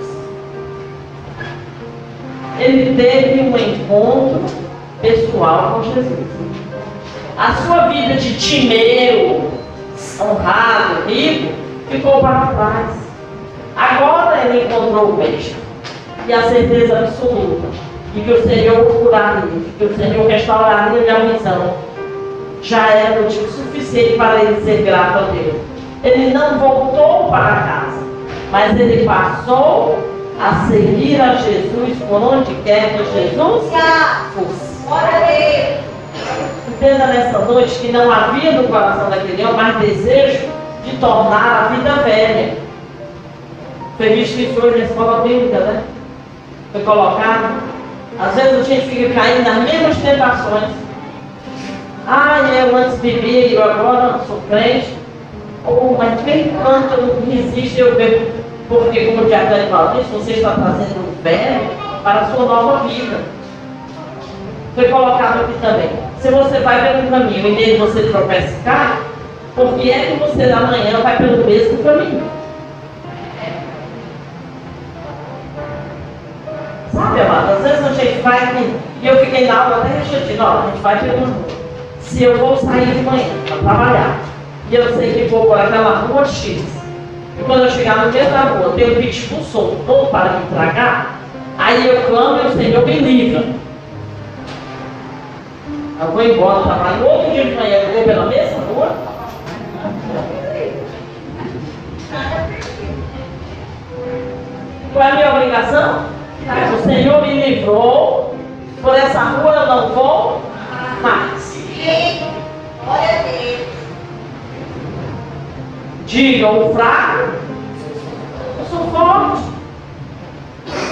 Ele teve um encontro pessoal com Jesus. A sua vida de timeu, honrado, rico, ficou para trás. Agora ele encontrou o peixe. E a certeza absoluta de que o Senhor o curaria, de que o Senhor restauraria a visão, já era motivo suficiente para ele ser grato a Deus. Ele não voltou para casa, mas ele passou a seguir a Jesus por onde quer que Jesus fosse. Glória a Deus. Entenda nessa noite que não havia no coração daquele homem mais desejo de tornar a vida velha. Visto que foi na escola bíblica, né? Foi colocado Às vezes a gente fica caindo nas mesmas tentações. Ah, eu antes bebia e agora sou crente. Oh, mas bem quanto eu resisto, eu bebo. Porque, como o Diago fala, isso você está trazendo o velho para a sua nova vida. Foi colocado aqui também. Se você vai pelo caminho e nele você tropeça cai, por que é que você amanhã vai pelo mesmo caminho? Sabe, amado? Às vezes a gente vai e eu fiquei na aula até refletindo, ó, a gente vai pelo rua. Se eu vou sair de manhã para trabalhar, e eu sei que vou por aquela rua X, e quando eu chegar no meio da rua, tem um pitbull solto ou para me tragar, aí eu clamo e o Senhor me livra. Eu vou embora trabalhar. No outro dia de manhã eu vou pela mesma rua. Qual é a minha obrigação? O Senhor me livrou, por essa rua eu não vou mais. Sim. Glória a Deus. Diga o fraco, eu sou forte.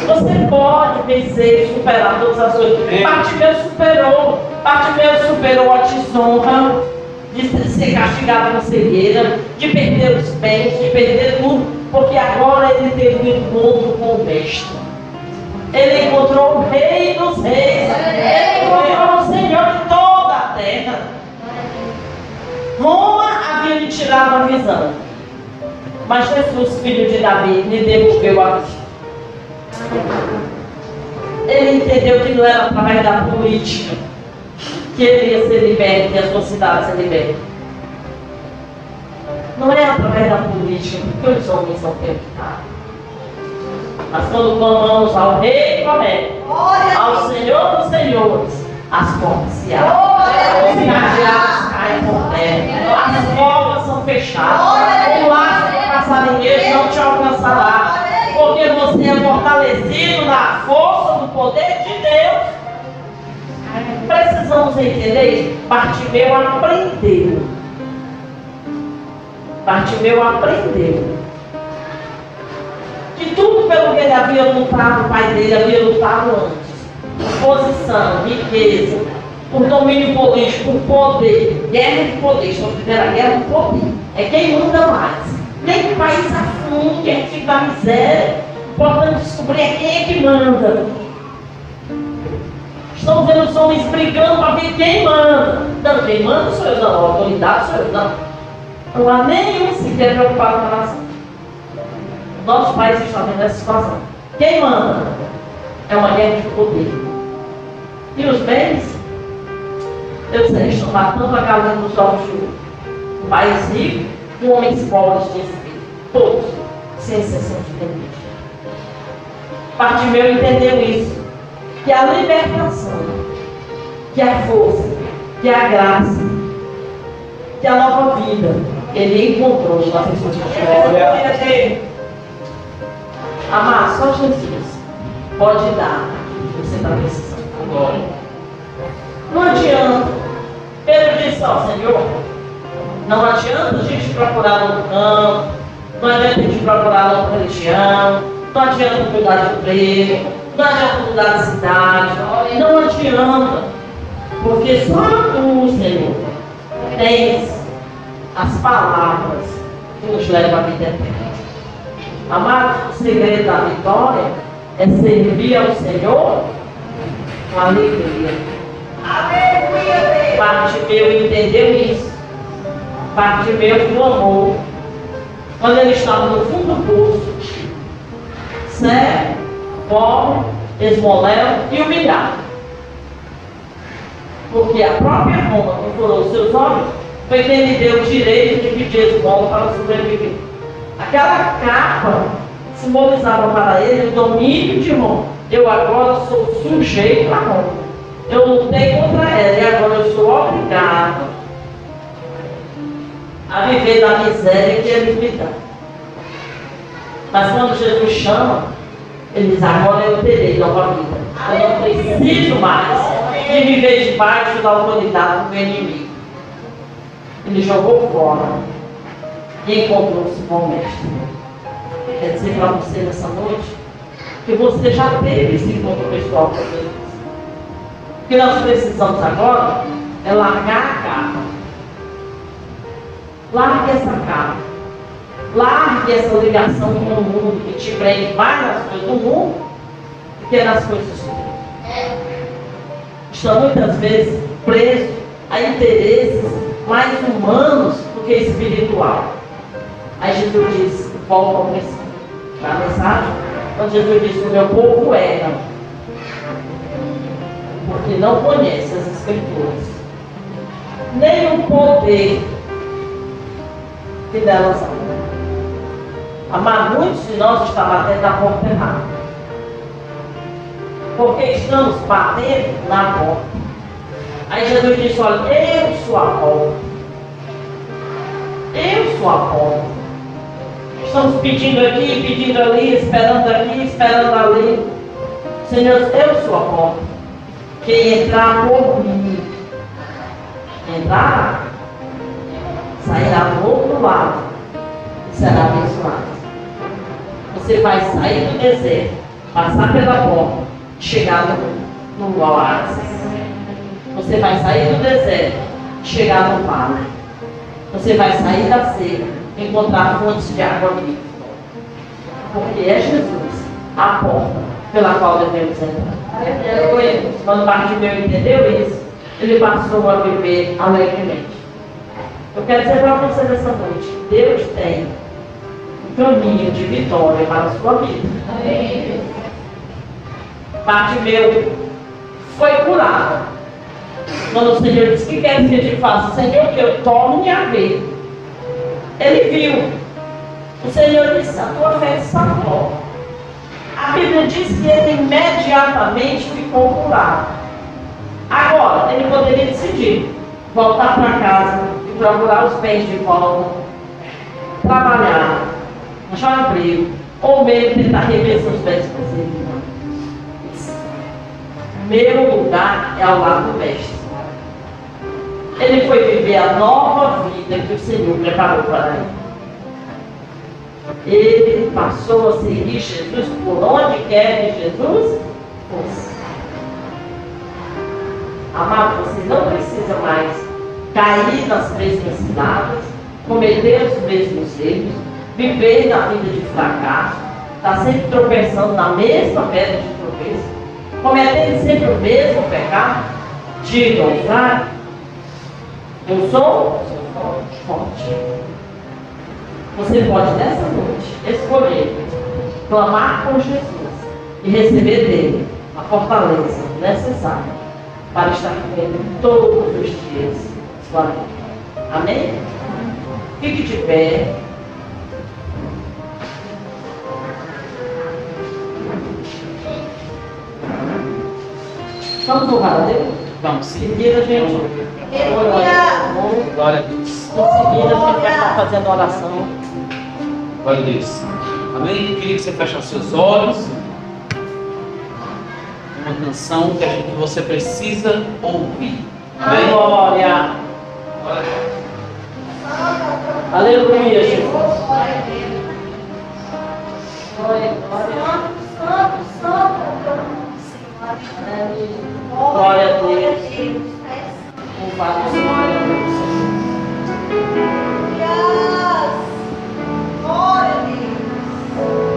Você pode vencer e superar todas as coisas. Bartimeu superou. Bartimeu superou a desonra de ser castigado com cegueira, de perder os bens, de perder tudo, porque agora ele teve um encontro com o Mestre. Ele encontrou o Rei dos Reis. Ele encontrou o Senhor de toda a terra. Roma havia lhe tirado a visão. Mas Jesus, filho de Davi, lhe devolveu a visão. Ele entendeu que não era através da política que ele ia ser liberto e a sua cidade ser liberta. Não é através da política, porque os homens são perguntados. Mas quando clamamos ao Rei Comé, ao. Senhor dos Senhores, as portas se abrem. Os cadeados caem por terra. As portas são fechadas. O laço do passarinheiro não te alcançará. Porque você é fortalecido na força do poder de Deus. Precisamos entender isso. Bartimeu aprendeu. Bartimeu aprendeu. Que tudo pelo que ele havia lutado, o pai dele havia lutado antes. Posição, riqueza, por domínio político, por poder. Guerra de poder. Estou vivendo a guerra de poder. É quem manda mais. Nem o país afunde, quem fica da miséria. Importante descobrir é quem é que manda. Estão vendo os homens brigando para ver quem manda. Não, quem manda sou eu, não. A autoridade sou eu, não. Não há nenhum sequer preocupado com a nação. Nosso país está vendo essa situação. Quem manda? É uma guerra de poder. E os bens? Eu sei, estão matando a galera dos ovos de. Um país rico com homens pobres de espírito. Todos, sem exceção de limite. Bartimeu entendeu isso. Que a libertação, que a força, que a graça, que a nova vida, ele encontrou na pessoa de Jesus. Amar, só Jesus pode dar você está precisando. Não adianta. Pedro disse ao Senhor, não adianta a gente procurar no campo, não adianta a gente procurar no religião, não adianta cuidar de emprego, da cidade, não adianta, porque só tu, Senhor, tens as palavras que nos levam à vida eterna. Amados, o segredo da vitória é servir ao Senhor com alegria. Aleluia. Bartimeu entendeu isso. Bartimeu clamou. Quando ele estava no fundo do poço, cego, pobre, esmoléu e humilhado. Porque a própria Roma que furou os seus olhos foi quem lhe deu o direito de pedir esmola para sobreviver. Aquela capa simbolizava para ele o domínio de Roma. Eu agora sou sujeito a Roma. Eu lutei contra ela e agora eu sou obrigado a viver da miséria que eles me dão. Mas quando Jesus chama, ele diz, agora eu terei nova vida. Eu não preciso mais de viver debaixo da autoridade do meu inimigo. Ele jogou fora e encontrou-se com o mestre. Quer dizer para você nessa noite que você já teve esse encontro pessoal com Jesus. que nós precisamos agora é largar a capa. Largue essa capa. Largue essa ligação com o mundo que te prende mais nas coisas do mundo do que nas coisas de Deus. Estão muitas vezes presos a interesses mais humanos do que espiritual. Aí Jesus diz, volta ao princípio. A mensagem, quando Jesus disse, o meu povo erra, porque não conhece as escrituras, nem o poder que delas há. Amar muitos de nós está batendo na porta errada. Porque estamos batendo na porta. Aí Jesus disse, olha, eu sou a porta. Eu sou a porta. Estamos pedindo aqui, pedindo ali, esperando aqui, esperando ali. Senhor, eu sou a porta. Quem entrar por mim, entrar, sairá do outro lado e será abençoado. Você vai sair do deserto, passar pela porta, chegar no, no oásis. Você vai sair do deserto, chegar no vale. Você vai sair da seca encontrar fontes de água viva. Porque é Jesus a porta pela qual devemos entrar. Quando Bartimeu entendeu isso, ele passou a viver alegremente. Eu quero dizer para você nessa noite, Deus tem caminho de vitória para a sua vida. Bartimeu foi curado. Quando o Senhor disse, que quer que eu faça? Senhor, que eu tome a ver. Ele viu. O Senhor disse: A tua fé salvou. A Bíblia diz que ele imediatamente ficou curado. Agora, ele poderia decidir voltar para casa e procurar os bens de volta, trabalhar, achar um emprego, ou mesmo tentar rever seus bens com ele. Meu lugar é ao lado do mestre ele foi viver a nova vida que o Senhor preparou para ele. Ele passou a seguir Jesus por onde quer que Jesus fosse. Amado, você não precisa mais cair nas mesmas ciladas, cometer os mesmos erros, viver na vida de fracasso, estar tá sempre tropeçando na mesma pedra de tropeço, cometendo sempre o mesmo pecado. Diga ao fraco, eu sou forte. Você pode nessa noite escolher clamar com Jesus e receber dele a fortaleza necessária para estar vivendo todos os dias sua vida. Amém? Fique de pé. Vamos louvar a Deus? Vamos. Seguida, gente. Glória a Deus. Em seguida, a gente vai estar fazendo oração. Glória a Deus. Amém? Eu queria que você fechasse seus olhos. Uma canção que, a gente, que você precisa ouvir. Amém? Glória. Aleluia, Jesus. Glória, glória. Glória a Deus. Louvado seja nome do Senhor. Glória a Deus.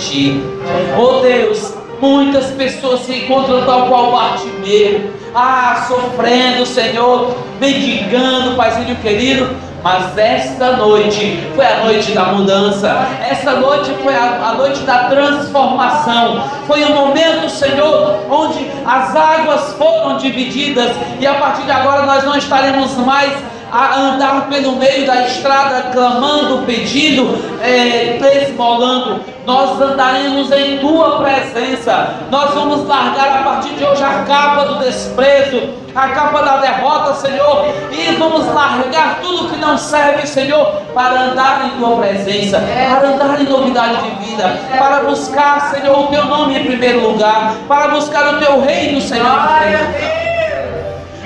Ti. Oh Deus, muitas pessoas se encontram tal qual Bartimeu. Ah, sofrendo, Senhor, mendigando, Paizinho querido. Mas esta noite foi a noite da mudança, esta noite foi a, a noite da transformação, foi o momento, Senhor, onde as águas foram divididas e a partir de agora nós não estaremos mais a andar pelo meio da estrada clamando, pedindo, é, esmolando. Nós andaremos em tua presença. Nós vamos largar a partir de hoje a capa do desprezo, a capa da derrota, Senhor, e vamos largar tudo que não serve, Senhor, para andar em tua presença, para andar em novidade de vida, para buscar, Senhor, o teu nome em primeiro lugar, para buscar o teu reino, Senhor.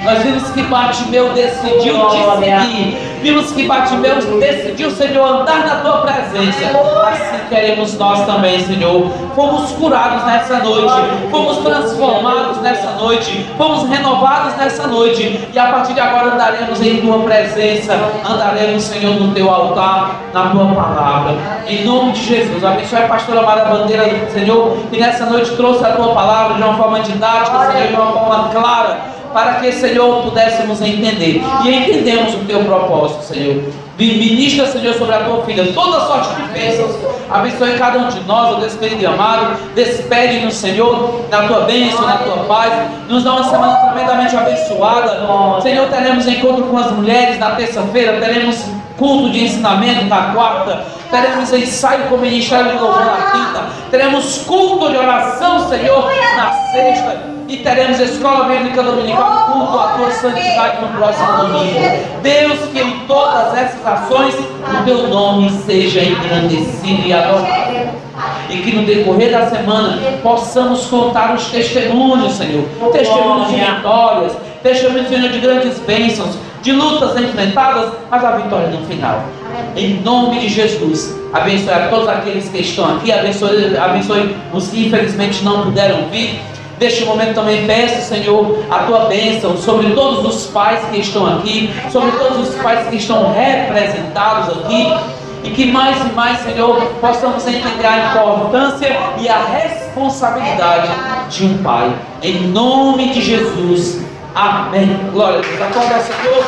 Nós vimos que Bartimeu decidiu te seguir. Vimos que Bartimeu decidiu, Senhor, andar na tua presença. Assim queremos nós também, Senhor. Fomos curados nessa noite. Fomos transformados nessa noite. Fomos renovados nessa noite. E a partir de agora andaremos em tua presença. Andaremos, Senhor, no teu altar, na tua palavra. Em nome de Jesus. Abençoe a pastora Mara Bandeira Senhor, que nessa noite trouxe a tua palavra de uma forma didática, Senhor, de uma forma clara para que, Senhor, pudéssemos entender. E entendemos o teu propósito, Senhor. Ministra, Senhor, sobre a tua filha toda sorte de bênçãos. Abençoe cada um de nós, ó Deus e amado. Despede-nos, Senhor, na tua bênção, na tua paz. Nos dá uma semana tremendamente abençoada. Senhor, teremos encontro com as mulheres na terça-feira. Teremos culto de ensinamento na quarta. Teremos ensaio com o Ministério de Louvor na quinta. Teremos culto de oração, Senhor, na sexta. E teremos escola bíblica dominical culto à tua santidade no próximo domingo. Deus, que em todas essas ações o teu nome seja engrandecido e adorado. e que no decorrer da semana possamos contar os testemunhos, Senhor. Testemunhos de vitórias, testemunhos, Senhor, de grandes bênçãos, de lutas enfrentadas, mas a vitória no final. Em nome de Jesus, abençoe a todos aqueles que estão aqui, abençoe, abençoe os que infelizmente não puderam vir. Neste momento também peço, Senhor, a tua bênção sobre todos os pais que estão aqui, sobre todos os pais que estão representados aqui, e que mais e mais, Senhor, possamos entender a importância e a responsabilidade de um pai. Em nome de Jesus. Amém. Glória a Deus. Aplauda, Senhor.